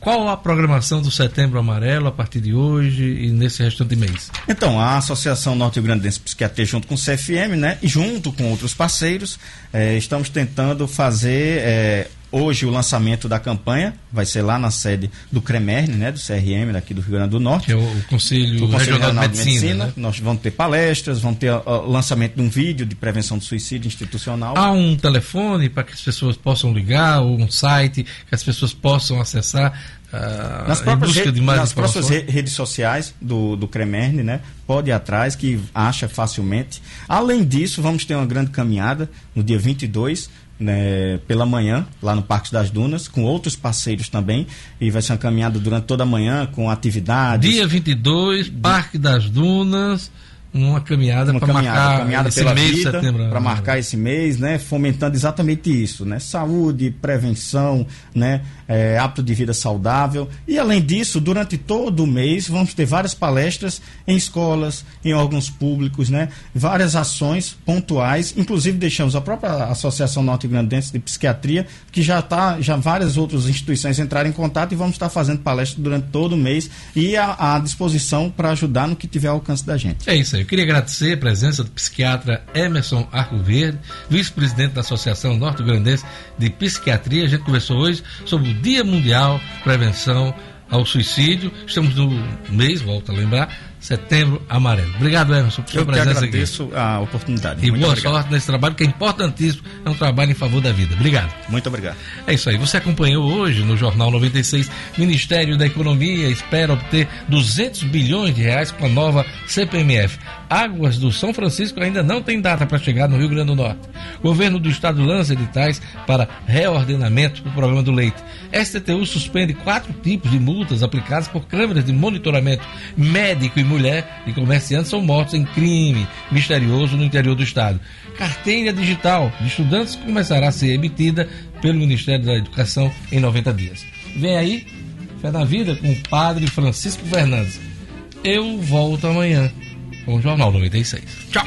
qual a programação do Setembro Amarelo a partir de hoje e nesse restante mês? Então, a Associação Norte Grandense de Psiquiatria, junto com o CFM, né, e junto com outros parceiros, eh, estamos tentando fazer eh, Hoje o lançamento da campanha vai ser lá na sede do CREMERN, né, do CRM daqui do Rio Grande do Norte. Que é o, Conselho, o Conselho Regional, de Medicina. Medicina né? Nós vamos ter palestras, vamos ter o lançamento de um vídeo de prevenção do suicídio institucional. Há um telefone para que as pessoas possam ligar, ou um site que as pessoas possam acessar Uh, nas próprias, rede, nas próprias redes sociais do, do Cremerne, né? Pode ir atrás, que acha facilmente. Além disso, vamos ter uma grande caminhada no dia 22, né, pela manhã, lá no Parque das Dunas, com outros parceiros também. E vai ser uma caminhada durante toda a manhã, com atividades. Dia 22, Parque das Dunas uma caminhada para marcar caminhada esse mês vida, para marcar esse mês, né, fomentando exatamente isso, né, saúde, prevenção, né, é, hábito de vida saudável e além disso, durante todo o mês vamos ter várias palestras em escolas, em órgãos públicos, né, várias ações pontuais, inclusive deixamos a própria Associação Norte Grandense de Psiquiatria que já está, já várias outras instituições entraram em contato e vamos estar fazendo palestras durante todo o mês e à, à disposição para ajudar no que tiver ao alcance da gente. É isso aí. Eu queria agradecer a presença do psiquiatra Emerson Arco Verde, vice-presidente da Associação Norte Grandense de Psiquiatria. A gente conversou hoje sobre o Dia Mundial Prevenção ao Suicídio. Estamos no mês, volto a lembrar, Setembro Amarelo. Obrigado, Emerson, por sua Eu que presença agradeço aqui. a oportunidade. E Muito boa obrigado. sorte nesse trabalho, que é importantíssimo, é um trabalho em favor da vida. Obrigado. Muito obrigado. É isso aí. Você acompanhou hoje no Jornal 96, Ministério da Economia espera obter 200 bilhões de reais com a nova CPMF. Águas do São Francisco ainda não tem data para chegar no Rio Grande do Norte. Governo do estado lança editais para reordenamento do programa do leite. STTU suspende quatro tipos de multas aplicadas por câmeras de monitoramento. Médico e mulher e comerciantes são mortos em crime misterioso no interior do estado. Carteira digital de estudantes começará a ser emitida pelo Ministério da Educação em 90 dias. Vem aí, Fé na Vida com o padre Francisco Fernandes. Eu volto amanhã com o Jornal 96. Tchau!